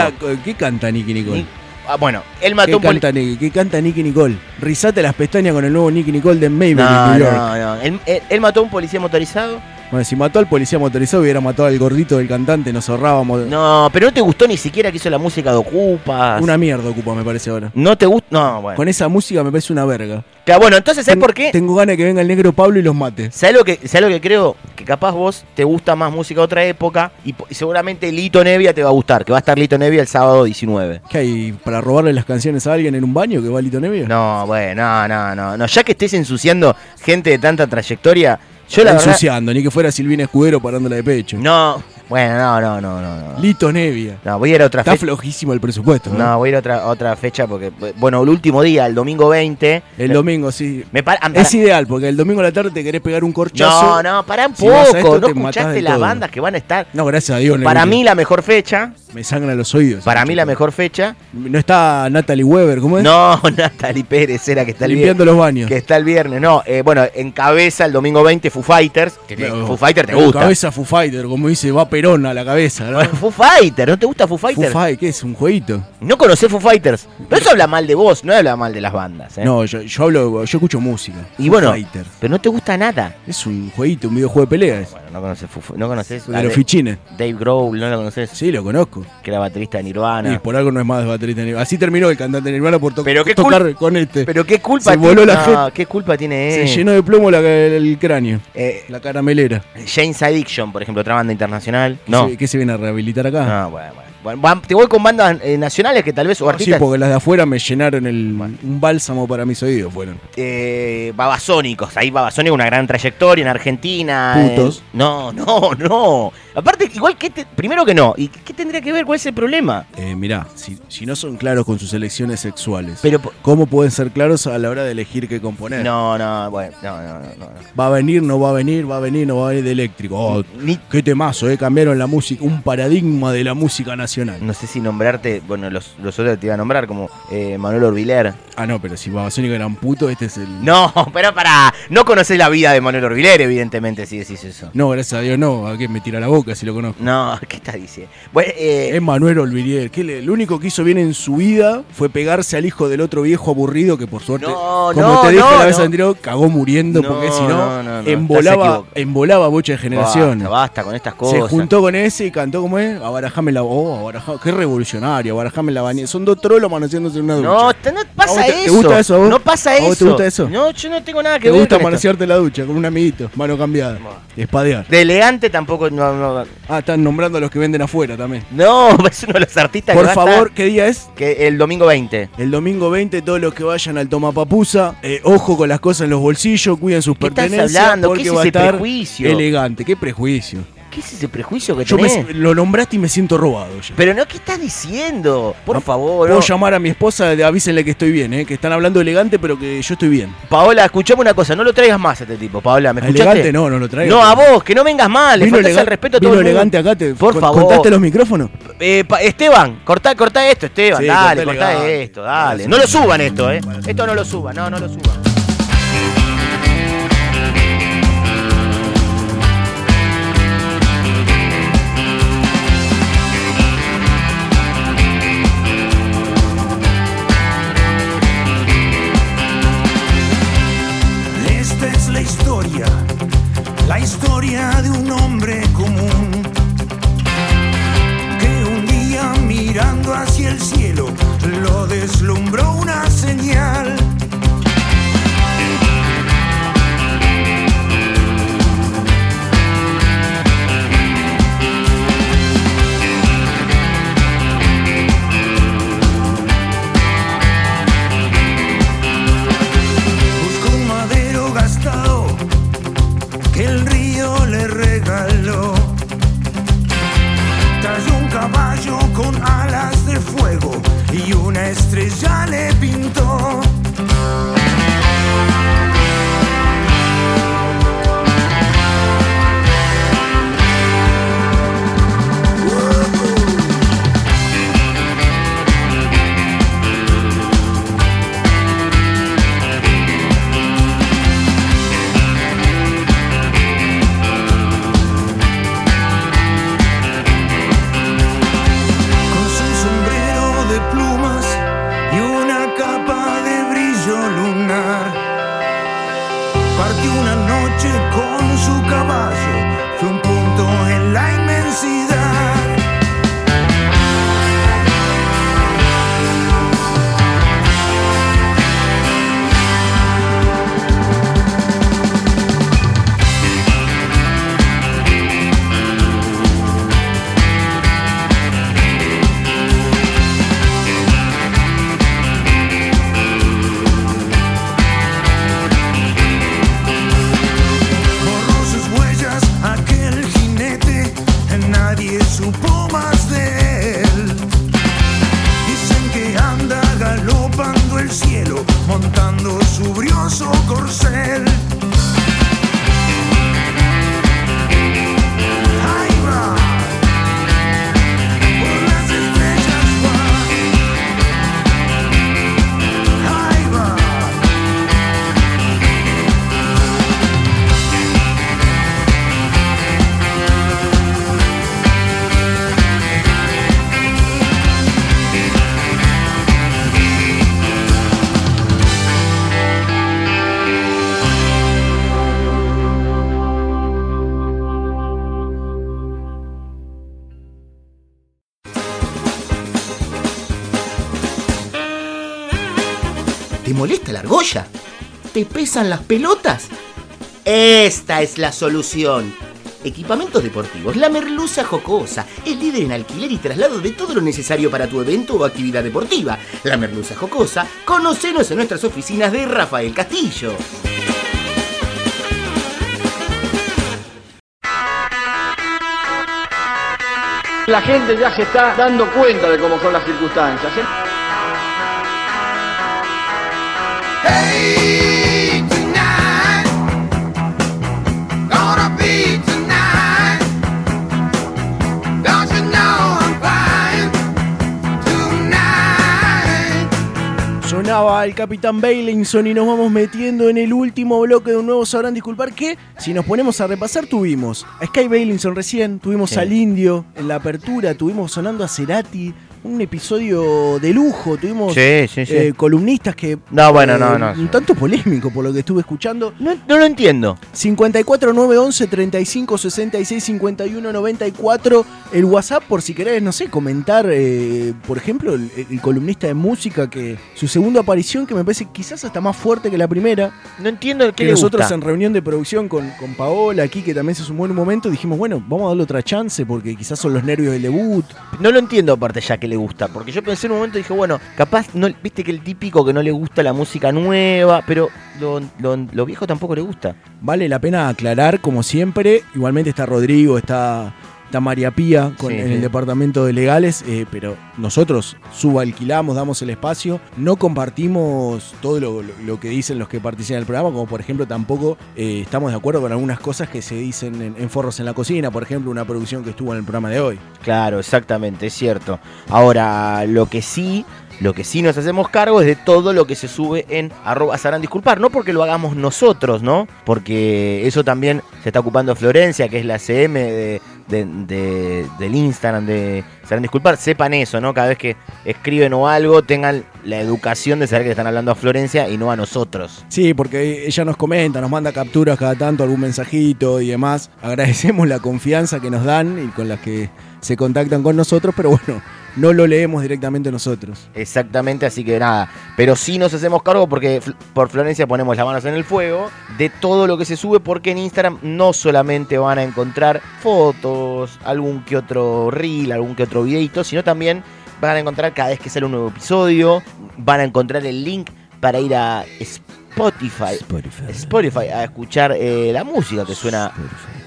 ¿Qué canta Nicky Nicole? Ni- Ah, bueno, él mató ¿Qué un poli- canta, Nicky? ¿Qué canta Nicky Nicole? Rizate las pestañas con el nuevo Nicky Nicole de Maybelline, No, New York. no, no. Él, él- él mató a un policía motorizado. Bueno, si mató al policía motorizado, hubiera matado al gordito del cantante, nos ahorrábamos. No, pero no te gustó ni siquiera que hizo la música de Ocupas. Una mierda ocupa, me parece ahora. No te gusta. No, bueno. Con esa música me parece una verga. Claro, bueno, entonces, ¿sabes Ten- por qué? Tengo ganas de que venga el negro Pablo y los mate. ¿Sabes lo, que, ¿Sabes lo que creo? Que capaz vos te gusta más música de otra época y, seguramente Lito Nevia te va a gustar, que va a estar Lito Nevia el sábado 19. ¿Qué hay? ¿Para robarle las canciones a alguien en un baño que va Lito Nevia? No, bueno, no, no, no, no. Ya que estés ensuciando gente de tanta trayectoria, yo la Está verdad... ensuciando, ni que fuera Silvina Escudero parándola de pecho. No, bueno, no, no, no, no. no. Lito Nevia. No, voy a ir a otra Está fecha. flojísimo el presupuesto. ¿no? No, voy a ir a otra, otra fecha porque, bueno, el último día, el domingo 20. El domingo, sí. Me para, Es ideal, porque el domingo a la tarde te querés pegar un corchazo. No, no, pará un Si poco. esto, no escuchaste las bandas que van a estar. No, gracias a Dios. Para mí la mejor fecha. Me sangran los oídos. Para mí la mejor fecha. No está Natalie Weber, ¿cómo es? No, Natalie Pérez era que está el Limpiando viernes. los baños. Que está el viernes. No, eh, bueno, encabeza el domingo 20 Foo Fighters. Que Foo Fighters te gusta. Cabeza Foo Fighter, como dice, va Perón a la cabeza. ¿no? Foo Fighters, ¿no te gusta Foo Fighters? Foo Fight, ¿qué es? ¿Un jueguito? No conocés Foo Fighters. Pero eso habla mal de vos, no habla mal de las bandas. ¿eh? No, yo, yo hablo, yo escucho música. Y Foo bueno, Fighter. pero no te gusta nada. Es un jueguito, un videojuego de peleas. Bueno, no conoces, Foo- no conoces a los fichines. Dave Grohl, no lo conoces. Sí, lo conozco. Que era baterista de Nirvana. Y por algo no es más baterista de Nirvana. Así terminó el cantante de Nirvana por to- Pero qué tocar con este. Pero qué culpa Se tiene. voló la no, qué culpa tiene Se él? llenó de plomo la- el cráneo. Eh, La caramelera. James Addiction, por ejemplo, otra banda internacional. ¿Qué No. se- ¿Qué se viene a rehabilitar acá? No, bueno, bueno. Bueno, te voy con bandas eh, nacionales que tal vez, o Sí, artistas porque las de afuera me llenaron el, un bálsamo para mis oídos, fueron. eh, babasónicos. Ahí Babasónicos, una gran trayectoria en Argentina. Putos. eh, no, no, no. Aparte, igual que, te- primero que no. ¿Y qué tendría que ver? ¿Cuál es el problema? Mirá, si, si no son claros con sus elecciones sexuales, Pero, ¿cómo pueden ser claros a la hora de elegir qué componer? No, no, bueno, no, no, no. no. Va a venir, no va a venir, va a venir, no va a venir de eléctrico. Oh, qué temazo, eh. Cambiaron la música, un paradigma de la música nacional. No sé si nombrarte, bueno, los, los otros te iba a nombrar como eh, Manuel Orbiler. Ah, no, pero si Babasónico era un puto, este es el. No, pero para. No conocés la vida de Manuel Orbiler, evidentemente, si decís eso. No, gracias a Dios no. ¿A qué me tira la boca si lo conozco? No, ¿qué estás diciendo? Bueno, eh, Es Manuel que le- lo único que hizo bien en su vida fue pegarse al hijo del otro viejo aburrido que por suerte, No, como no, te dije no, la vez no. anterior, cagó muriendo porque si no, embolaba, embolaba mucha generación. Basta, basta con estas Se cosas. juntó con ese y cantó como es, abarajame la oh, qué revolucionario, abarajame la bañera. Son dos trolos manoseándose en una ducha. No, te- no pasa ¿A vos te- te eso. gusta eso a vos? No pasa ¿A eso. vos te gusta eso? No, yo no tengo nada que ¿Te ver gusta con esto. manosearte la ducha con un amiguito? Mano cambiada. Espadear. De elegante tampoco. No, no, Ah, están nombrando a los que venden afuera también. no, es uno de los artistas Por que va a favor, estar- ¿qué día es? Que el domingo 20. El domingo 20, todos los que vayan al Tomapapusa, eh, ojo con las cosas en los bolsillos, cuiden sus ¿Qué estás pertenencias. hablando? Porque ¿Qué es va a ese estar prejuicio? elegante. ¿Qué prejuicio? ¿Qué es ese prejuicio que Yo tenés? me, lo nombraste y me siento robado ya. Pero no, ¿qué estás diciendo? Por No, favor. Puedo no. llamar a mi esposa, avísenle que estoy bien, eh, que están hablando elegante, pero que yo estoy bien. Paola, escuchame una cosa, no lo traigas más a este tipo, Paola, ¿me escuchaste? elegante no, no lo traigas. No, a vos, que no vengas mal, le faltas el respeto a todo el mundo. elegante acá, te, Por con- favor. ¿Contaste los micrófonos? Eh, pa- Esteban, cortá, cortá esto, Esteban, Sí, dale, cortá esto, dale. No lo suban esto, eh. Esto no lo suban, no, no lo suban. Deslumbró una ¿Te pesan las pelotas? Esta es la solución. equipamientos deportivos. La Merluza Jocosa es líder en alquiler y traslado de todo lo necesario para tu evento o actividad deportiva. La Merluza Jocosa, conocenos en nuestras oficinas de Rafael Castillo. La gente ya se está dando cuenta de cómo son las circunstancias. ¿eh? Sonaba el Capitán Bailinson y nos vamos metiendo en el último bloque de un nuevo Sabrán Disculpar que, si nos ponemos a repasar, tuvimos a Sky Bailinson recién, tuvimos Sí. al Indio en la apertura, tuvimos sonando a Cerati, un episodio de lujo, tuvimos Sí, sí, sí. eh, columnistas que... No, bueno, eh, no, no. Un tanto polémico por lo que estuve escuchando. No, no lo entiendo. 54 911 35 66 51 94 el WhatsApp por si querés, no sé, comentar, eh, por ejemplo, el, el columnista de música que su segunda aparición que me parece quizás hasta más fuerte que la primera. No entiendo qué Que le nosotros gusta. en reunión de producción con, con Paola aquí, que también se sumó en un momento, dijimos, bueno, vamos a darle otra chance porque quizás son los nervios del debut. No lo entiendo aparte ya que le gusta, porque yo pensé en un momento y dije, bueno, capaz, no, viste que el típico que no le gusta la música nueva, pero lo, viejo tampoco le gusta. Vale la pena aclarar, como siempre, igualmente está Rodrigo, está, está María Pía con, Sí, en sí. el departamento de legales, eh, pero nosotros subalquilamos, damos el espacio, no compartimos todo lo, lo- lo que dicen los que participan del programa, como por ejemplo tampoco eh, estamos de acuerdo con algunas cosas que se dicen en, en Forros en la Cocina, por ejemplo, una producción que estuvo en el programa de hoy. Claro, exactamente, es cierto. Ahora, lo que sí, lo que sí nos hacemos cargo es de todo lo que se sube en arroba Sabrán disculpar, no porque lo hagamos nosotros, ¿no? Porque eso también se está ocupando Florencia, que es la CM de, de- de- del Instagram de Sabrán disculpar. Sepan eso, ¿no? Cada vez que escriben o algo, tengan la educación de saber que están hablando a Florencia y no a nosotros. Sí, porque ella nos comenta, nos manda capturas cada tanto, algún mensajito y demás. Agradecemos la confianza que nos dan y con las que se contactan con nosotros, pero bueno, no lo leemos directamente nosotros. Exactamente, así que nada. Pero sí nos hacemos cargo porque por Florencia ponemos las manos en el fuego de todo lo que se sube, porque en Instagram no solamente van a encontrar fotos, algún que otro reel, algún que otro videito, sino también van a encontrar cada vez que sale un nuevo episodio, van a encontrar el link para ir a Spotify, a escuchar eh, la música que suena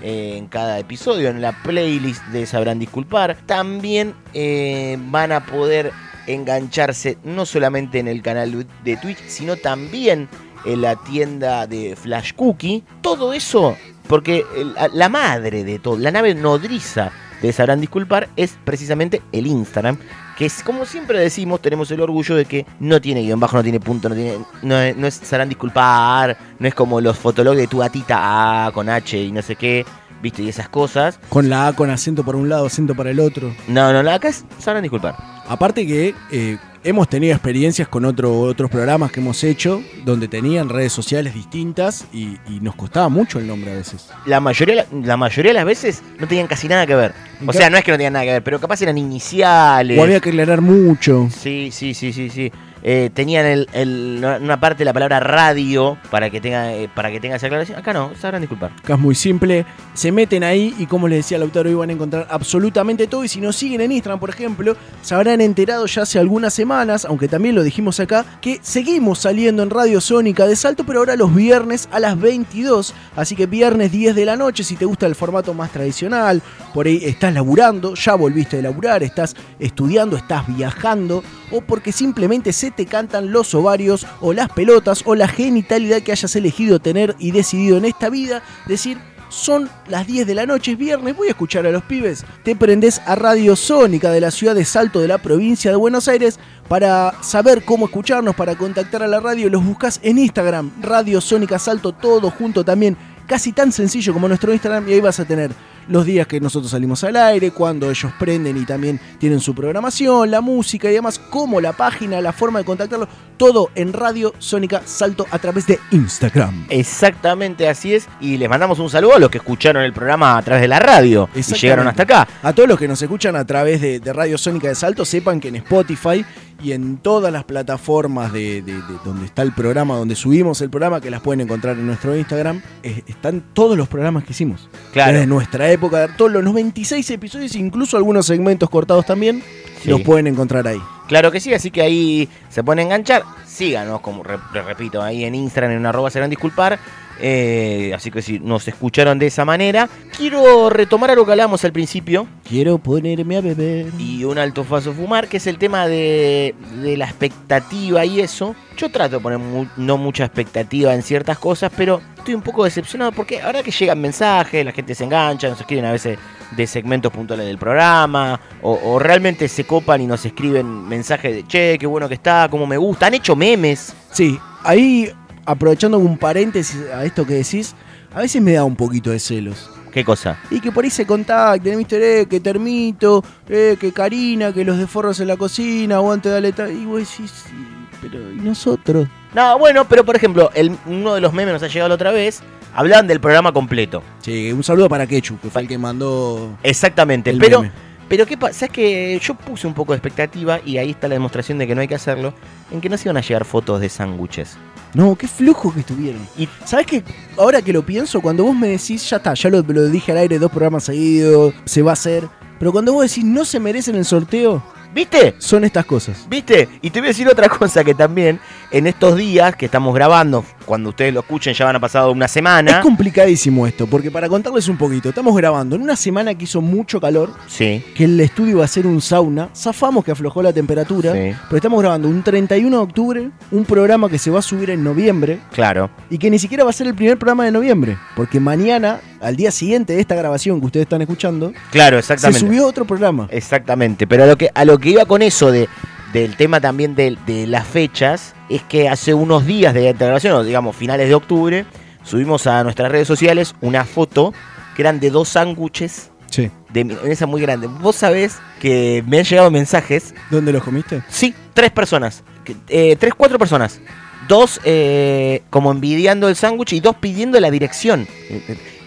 eh, en cada episodio, en la playlist de Sabrán Disculpar. También eh, van a poder engancharse no solamente en el canal de Twitch, sino también en la tienda de Flash Cookie. Todo eso, porque la madre de todo, la nave nodriza de Sabrán Disculpar es precisamente el Instagram, que es como siempre decimos, tenemos el orgullo de que no tiene guion bajo, no tiene punto, no tiene no no es Sabrán Disculpar, no es como los fotologs de tu gatita con H y no sé qué, viste, y esas cosas. Con la A con acento para un lado, acento para el otro. No, no, no, acá es Sabrán Disculpar. Aparte que eh, hemos tenido experiencias con otro- otros programas que hemos hecho donde tenían redes sociales distintas y, y nos costaba mucho el nombre a veces. La mayoría, la mayoría de las veces no tenían casi nada que ver. O sea, no es que no tenían nada que ver, pero capaz eran iniciales. O había que aclarar mucho. Sí, sí, sí, sí, sí. Eh, tenían el, una parte la palabra radio para que tenga eh, para que tenga esa aclaración. Acá no, sabrán disculpar. Acá es muy simple. Se meten ahí y como les decía Lautaro, van a encontrar absolutamente todo. Y si nos siguen en Instagram, por ejemplo, se habrán enterado ya hace algunas semanas, aunque también lo dijimos acá, que seguimos saliendo en Radio Sónica de Salto, pero ahora los viernes a las 22. Así que viernes 10 de la noche, si te gusta el formato más tradicional, por ahí estás laburando, ya volviste de laburar, estás estudiando, estás viajando, o porque simplemente se te cantan los ovarios o las pelotas o la genitalidad que hayas elegido tener y decidido en esta vida, decir, son las 10 de la noche, es viernes, voy a escuchar a los pibes. Te prendés a Radio Sónica de la ciudad de Salto de la provincia de Buenos Aires para saber cómo escucharnos, para contactar a la radio, los buscas en Instagram, Radio Sónica Salto, todo junto también, casi tan sencillo como nuestro Instagram y ahí vas a tener los días que nosotros salimos al aire, cuando ellos prenden y también tienen su programación, la música y demás, como la página, la forma de contactarlo, todo en Radio Sónica Salto a través de Instagram. Exactamente así es. Y les mandamos un saludo a los que escucharon el programa a través de la radio y llegaron hasta acá. A todos los que nos escuchan a través de, de Radio Sónica de Salto, sepan que en Spotify y en todas las plataformas de, de- de donde está el programa, donde subimos el programa, que las pueden encontrar en nuestro Instagram, están todos los programas que hicimos. Claro. Desde nuestra época, todos los 96 episodios, incluso algunos segmentos cortados también, Sí. los pueden encontrar ahí. Claro que sí, así que ahí se pueden enganchar. Síganos, como re- re- repito, ahí en Instagram, en un arroba se van a disculpar. Eh, así que si nos escucharon de esa manera, quiero retomar algo que hablábamos al principio. Quiero ponerme a beber. Y un alto faso fumar, que es el tema de, de la expectativa y eso. Yo trato de poner mu- no mucha expectativa en ciertas cosas, pero estoy un poco decepcionado porque ahora que llegan mensajes, la gente se engancha, nos escriben a veces de segmentos puntuales del programa, o, o realmente se copan y nos escriben mensajes de che, qué bueno que está, cómo me gusta. Han hecho memes. Sí, ahí, aprovechando un paréntesis a esto que decís, a veces me da un poquito de celos. ¿Qué cosa? Y que por ahí se contacten, Mr. E, que Termito, eh, que Karina, que los de Forros en la cocina, aguante, dale. ta- Y vos decís, sí, pero ¿y nosotros? No, bueno, pero por ejemplo, el- uno de los memes nos ha llegado la otra vez. Hablaban del programa completo. Sí, un saludo para Quechu, que fue el que mandó. Exactamente, el pero, meme. pero ¿qué pasa? ¿Sabes que Yo puse un poco de expectativa y ahí está la demostración de que no hay que hacerlo, en que no se iban a llegar fotos de sándwiches. No, qué flujo que estuvieron. Y ¿Sabes qué? Ahora que lo pienso, cuando vos me decís, ya está, ya lo dije al aire dos programas seguidos, se va a hacer. Pero cuando vos decís, no se merecen el sorteo, ¿Viste? son estas cosas. ¿Viste? Y te voy a decir otra cosa que también en estos días que estamos grabando, cuando ustedes lo escuchen ya van a pasar una Es semana. complicadísimo esto, porque para contarles un poquito, estamos grabando en una semana que hizo mucho calor, Sí. que el estudio iba a ser un sauna, zafamos que aflojó la temperatura, Sí. pero estamos grabando un 31 de octubre, un programa que se va a subir en noviembre, Claro. y que ni siquiera va a ser el primer programa de noviembre, porque mañana, al día siguiente de esta grabación que ustedes están escuchando, Claro, se exactamente. subió otro programa. Exactamente, pero a lo que, a lo que iba con eso de, del tema también de, de las fechas, es que hace unos días de esta grabación, o digamos finales de octubre, subimos a nuestras redes sociales una foto que eran de dos sándwiches Sí. de milanesa muy grande. Vos sabés que me han llegado mensajes, ¿Dónde los comiste? sí, tres personas, eh, tres, cuatro personas. Dos eh, como envidiando el sándwich y dos pidiendo la dirección.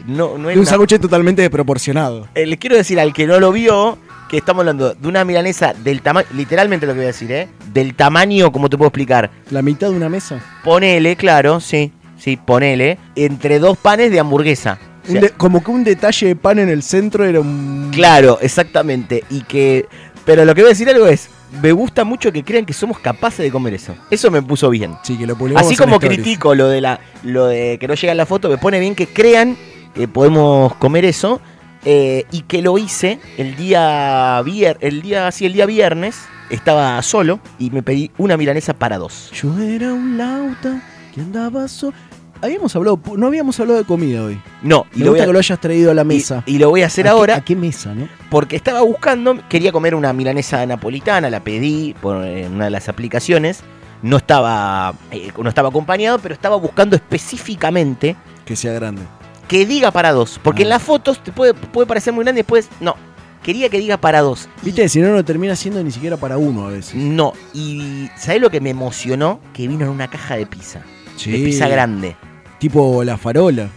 No, De un sándwich totalmente desproporcionado. eh, le quiero decir al que no lo vio que estamos hablando de una milanesa del tamaño, literalmente lo que voy a decir, ¿eh? Del tamaño, como te puedo explicar? La mitad de una mesa. Ponele, claro, sí, sí, ponele, entre dos panes de hamburguesa. O sea, como que un detalle de pan en el centro era un... Claro, exactamente. Y que. Pero lo que voy a decir algo es. Me gusta mucho que crean que somos capaces de comer eso. Eso me puso bien. Sí, que lo Así como critico lo de la. lo de que no llega en la foto, me pone bien que crean que podemos comer eso. eh, y que lo hice el día vier, el día, sí, el día viernes. Estaba solo y me pedí una milanesa para dos. Yo era un lauta que andaba solo. Habíamos hablado, no habíamos hablado de comida hoy. No, y Me lo, voy gusta a, que lo hayas traído a la mesa. y, y lo voy a hacer ¿A qué- ahora. ¿A qué mesa, no? Porque estaba buscando, quería comer una milanesa napolitana, la pedí por eh, una de las aplicaciones. No estaba, eh, no estaba acompañado, pero estaba buscando específicamente Que sea grande. Que diga para dos. Porque Ah. en las fotos te puede, puede parecer muy grande y después no. Quería que diga para dos. Viste, si no, no termina siendo ni siquiera para uno a veces. No. Y ¿sabés lo que me emocionó? Que vino en una caja de pizza. Sí. De pizza grande. Tipo la farola.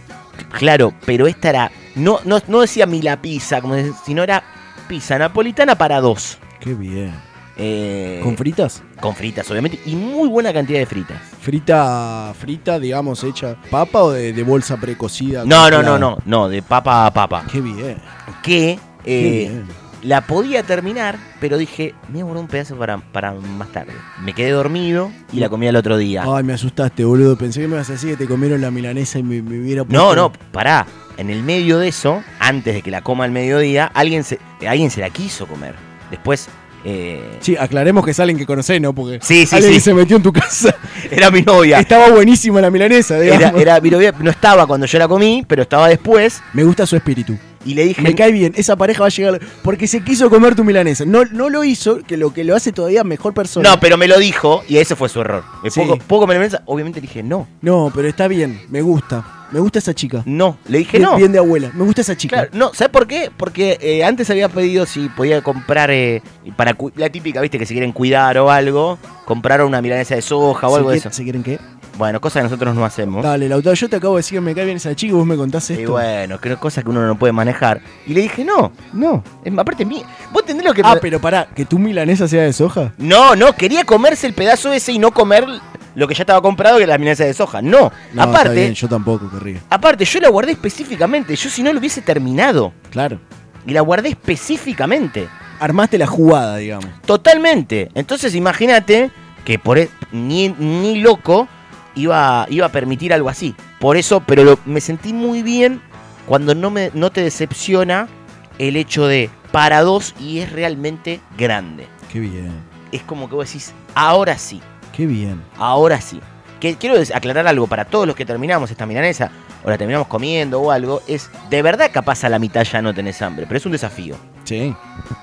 Claro, pero esta era. No, no, no decía mi la pizza, como sino era pizza napolitana para dos. Qué bien. Eh, ¿Con fritas? Con fritas, obviamente. Y muy buena cantidad de fritas. Frita, frita, digamos, hecha papa o de, de bolsa precocida. No, no, no, no, no, de papa a papa. Qué bien. Que eh, Qué bien. la podía terminar, pero dije, me voy a un pedazo para, para más tarde. Me quedé dormido y la comí al otro día. Ay, me asustaste, boludo. Pensé que me ibas a decir que te comieron la milanesa y me, me hubiera No, puesto- no, pará. En el medio de eso, antes de que la coma al mediodía, alguien se, alguien se la quiso comer. Después, eh, Sí, aclaremos que es alguien que conocés, ¿no? Porque Sí, sí, alguien sí. que se metió en tu casa. era mi novia. Estaba buenísima la milanesa, digamos. Era, era mi novia, no estaba cuando yo la comí, pero estaba después. Me gusta su espíritu. Y le dije, Me cae bien, esa pareja va a llegar. Porque se quiso comer tu milanesa. No, no lo hizo, que lo que lo hace todavía mejor persona. no, pero me lo dijo y ese fue su error. Sí. poco, poco piensa, obviamente dije no. No, pero está bien, me gusta. Me gusta esa chica. No, le dije Bien- no. Bien de abuela. Me gusta esa chica. Claro, no, ¿sabes por qué? Porque eh, antes había pedido si podía comprar eh, para la típica, viste, que se quieren cuidar o algo, comprar una milanesa de soja o ¿Se algo de eso. ¿Se quieren qué? Bueno, cosas que nosotros no hacemos. Dale, Lautaro, yo te acabo de decir que me cae bien esa chica y vos me contás esto. Y bueno, que cosas que uno no puede manejar. Y le dije, no, no. Es, aparte, mí, vos entendés lo que. Ah, pero pará, que tu milanesa sea de soja. No, no, quería comerse el pedazo ese y no comer lo que ya estaba comprado, que era la milanesa de soja. No, No, aparte, está bien, yo tampoco querría. aparte, yo la guardé específicamente. Yo si no lo hubiese terminado. Claro. Y la guardé específicamente. Armaste la jugada, digamos. Totalmente. Entonces imagínate que por e- ni, ni loco iba, iba a permitir algo así. Por eso, pero lo- me sentí muy bien cuando no, me, no te decepciona el hecho de para dos y es realmente grande. Qué bien, Es como que vos decís, ahora sí, qué bien. ahora sí. Que quiero aclarar algo para todos los que terminamos esta milanesa o la terminamos comiendo o algo, es de verdad capaz a la mitad ya no tenés hambre, pero es un desafío. Sí.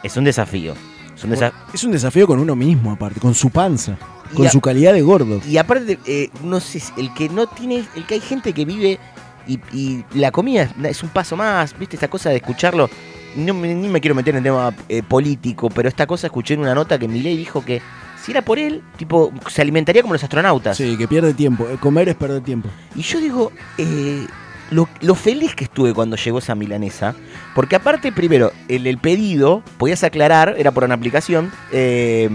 Es un desafío. Es un desa- Es un desafío con uno mismo, aparte, con su panza, con su calidad de gordo. Y aparte, eh, no sé, el que no tiene, el que hay gente que vive y, y la comida es- un paso más, ¿viste? Esta cosa de escucharlo, no ni me quiero meter en el tema eh, político, pero esta cosa escuché en una nota que Milei dijo que si era por él, tipo, se alimentaría como los astronautas. Sí, que pierde tiempo. Eh, Comer es perder tiempo. Y yo digo, eh, lo, lo feliz que estuve cuando llegó esa milanesa, porque aparte, primero, el, el pedido, podías aclarar, era por una aplicación, eh,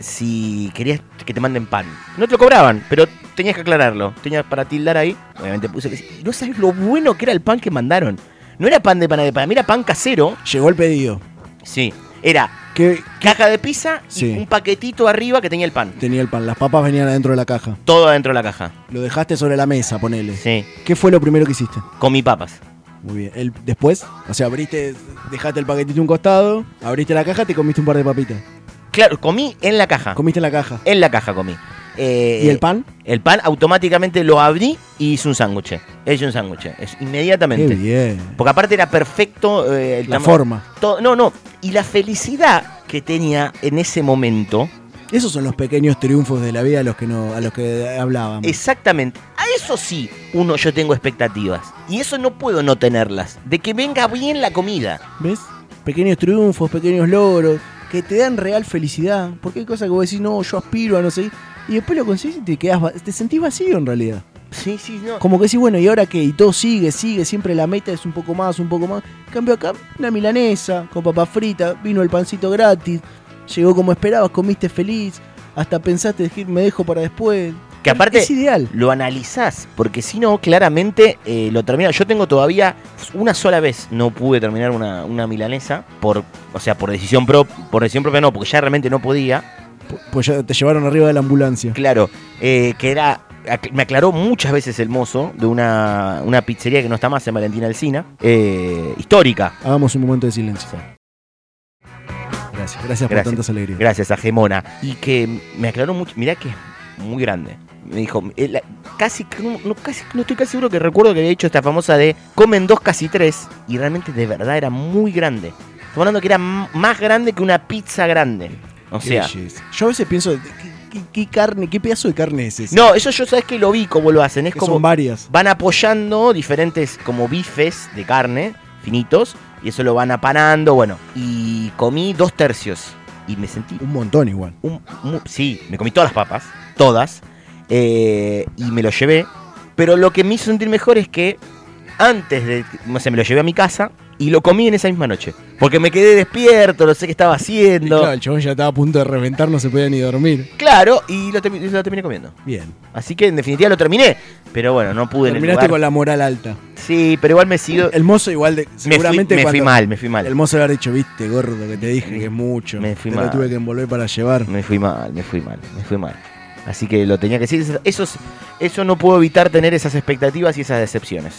si querías que te manden pan. No te lo cobraban, pero tenías que aclararlo. Tenías para tildar ahí, obviamente puse que no sabes lo bueno que era el pan que mandaron. No era pan de panadería, para mí era pan casero. Llegó el pedido. Sí, era ¿Qué caja de pizza Sí. un paquetito arriba que tenía el pan. tenía el pan? Las papas venían adentro de la caja. Todo adentro de la caja. Lo dejaste sobre la mesa, ponele. Sí, ¿Qué fue lo primero que hiciste? comí papas. Muy bien. El, después, o sea, abriste, dejaste el paquetito a un costado, abriste la caja, te comiste un par de papitas. Claro, comí en la caja. Comiste en la caja. En la caja comí. Eh, ¿Y el pan? El pan automáticamente lo abrí y hice un sándwich. Hice un sándwich. Inmediatamente. Qué bien. Porque aparte era perfecto eh, el La forma. todo- no, no. Y la felicidad que tenía en ese momento. Esos son los pequeños triunfos de la vida a los que no, a los que hablábamos. Exactamente. A eso sí, uno yo tengo expectativas. Y eso no puedo no tenerlas. De que venga bien la comida. ¿Ves? Pequeños triunfos, pequeños logros, que te dan real felicidad. Porque hay cosas que vos decís, no, yo aspiro a no sé. Y después lo conseguís y te quedás, te sentís vacío en realidad. Sí, sí, no. Como que decís, bueno, ¿y ahora qué? Y todo sigue, sigue, siempre la meta es un poco más, un poco más. Cambio acá, una milanesa con papa frita, vino el pancito gratis, llegó como esperabas, comiste feliz, hasta pensaste, decir, me dejo para después. Que aparte Es ideal. lo analizás, porque si no, claramente eh, lo termina. Yo tengo todavía una sola vez no pude terminar una, una milanesa por, o sea, por decisión pro, por decisión propia no, porque ya realmente no podía. Pues ya te llevaron arriba de la ambulancia. Claro, eh, que era me aclaró muchas veces el mozo de una, una pizzería que no está más en Valentina Alcina, eh, histórica. Hagamos un momento de silencio. Gracias, gracias por tantas alegrías. Gracias a Gemona. Y que me aclaró mucho. Mirá que es muy grande. Me dijo, eh, la- casi, no, casi, no estoy casi seguro que recuerdo que había hecho esta famosa de comen dos, casi tres. Y realmente de verdad era muy grande. Estamos hablando que era más grande que una pizza grande. O sea. Yo a veces pienso, ¿qué, qué- qué carne, qué pedazo de carne es ese? No, eso yo sabes que lo vi cómo lo hacen. Es Que como. son varias. Van apoyando diferentes como bifes de carne, finitos, y eso lo van apanando, bueno. Y comí dos tercios. Y me sentí. Un montón igual. un- sí, me comí todas las papas, todas. eh, y me lo llevé. Pero lo que me hizo sentir mejor es que antes de. No sé, me lo llevé a mi casa y lo comí en esa misma noche. Porque me quedé despierto, no sé qué estaba Y haciendo. claro, el chabón ya estaba a punto de reventar, no se podía ni dormir. Claro, y lo, termi- lo terminé comiendo. Bien. Así que en definitiva lo terminé. Pero bueno, no pude en el Terminaste lugar. con la moral alta. Sí, pero igual me sigo. El mozo igual de, Me fui- seguramente me fui cuando- mal, me fui mal. El mozo le haber dicho, viste, gordo, que te dije que es mucho. Me fui te mal. lo tuve que envolver para llevar. Me fui mal, me fui mal, me fui mal. Así que lo tenía que decir. Eso, es- eso no puedo evitar tener esas expectativas y esas decepciones.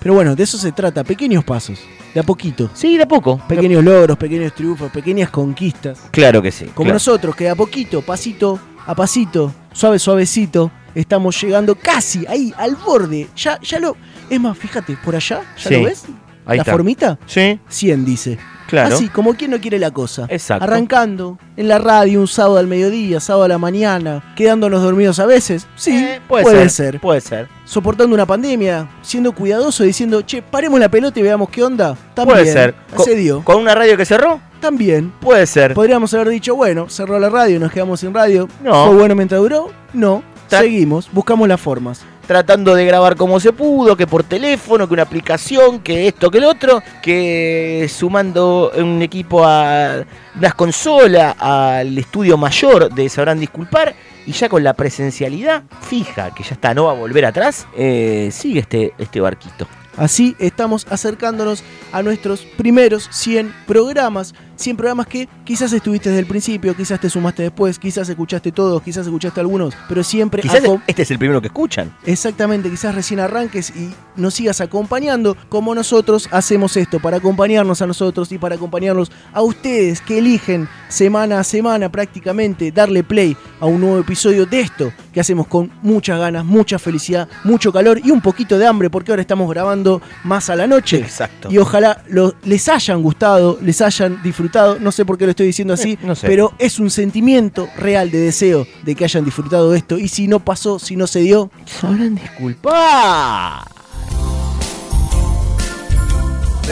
Pero bueno, de eso se trata, pequeños pasos, de a poquito. Sí, de a poco. Pequeños logros, pequeños triunfos, pequeñas conquistas. Claro que sí. Como claro. nosotros, que de a poquito, pasito a pasito, suave, suavecito, estamos llegando casi ahí, al borde. Ya, ya lo. Es más, fíjate, por allá, ¿ya Sí, lo ves? ahí ¿La está. formita? Sí. 100 dice. Claro. Así, como quien no quiere la cosa. Exacto. Arrancando en la radio un sábado al mediodía, sábado a la mañana, quedándonos dormidos a veces. Sí, Eh, puede, puede, ser, ser. Puede ser. Soportando una pandemia, siendo cuidadoso, diciendo, che, paremos la pelota y veamos qué onda. También. Puede ser. Se dio. ¿Con una radio que cerró? También. Puede ser. Podríamos haber dicho, bueno, cerró la radio nos quedamos sin radio. No. ¿Fue bueno mientras duró? No. Tra- Seguimos, buscamos las formas. Tratando de grabar como se pudo, que por teléfono, que una aplicación, que esto, que el otro, que sumando un equipo a unas consolas al estudio mayor de Sabrán Disculpar y ya con la presencialidad fija, que ya está, no va a volver atrás, eh, sigue este, este barquito. Así estamos acercándonos a nuestros primeros 100 programas. 100 programas que quizás estuviste desde el principio, quizás te sumaste después, quizás escuchaste todos, quizás escuchaste algunos, pero siempre... Quizás este es el primero que escuchan. Exactamente, quizás recién arranques y nos sigas acompañando como nosotros hacemos esto, para acompañarnos a nosotros y para acompañarlos a ustedes que eligen semana a semana prácticamente darle play a un nuevo episodio de esto que hacemos con muchas ganas, mucha felicidad, mucho calor y un poquito de hambre porque ahora estamos grabando más a la noche. Exacto. Y ojalá lo- les hayan gustado, les hayan disfrutado, no sé por qué lo estoy diciendo así, Eh, no sé. pero es un sentimiento real de deseo de que hayan disfrutado esto y si no pasó, si no se dio, Sabrán disculpar.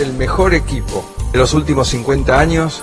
El mejor equipo de los últimos 50 años.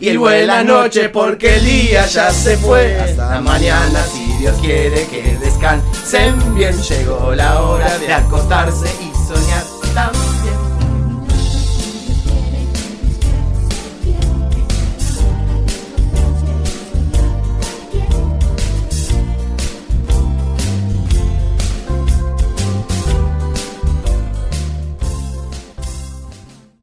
Y buena noche porque el día ya se fue. Hasta mañana si Dios quiere que descansen bien. Llegó la hora de acostarse y soñar también.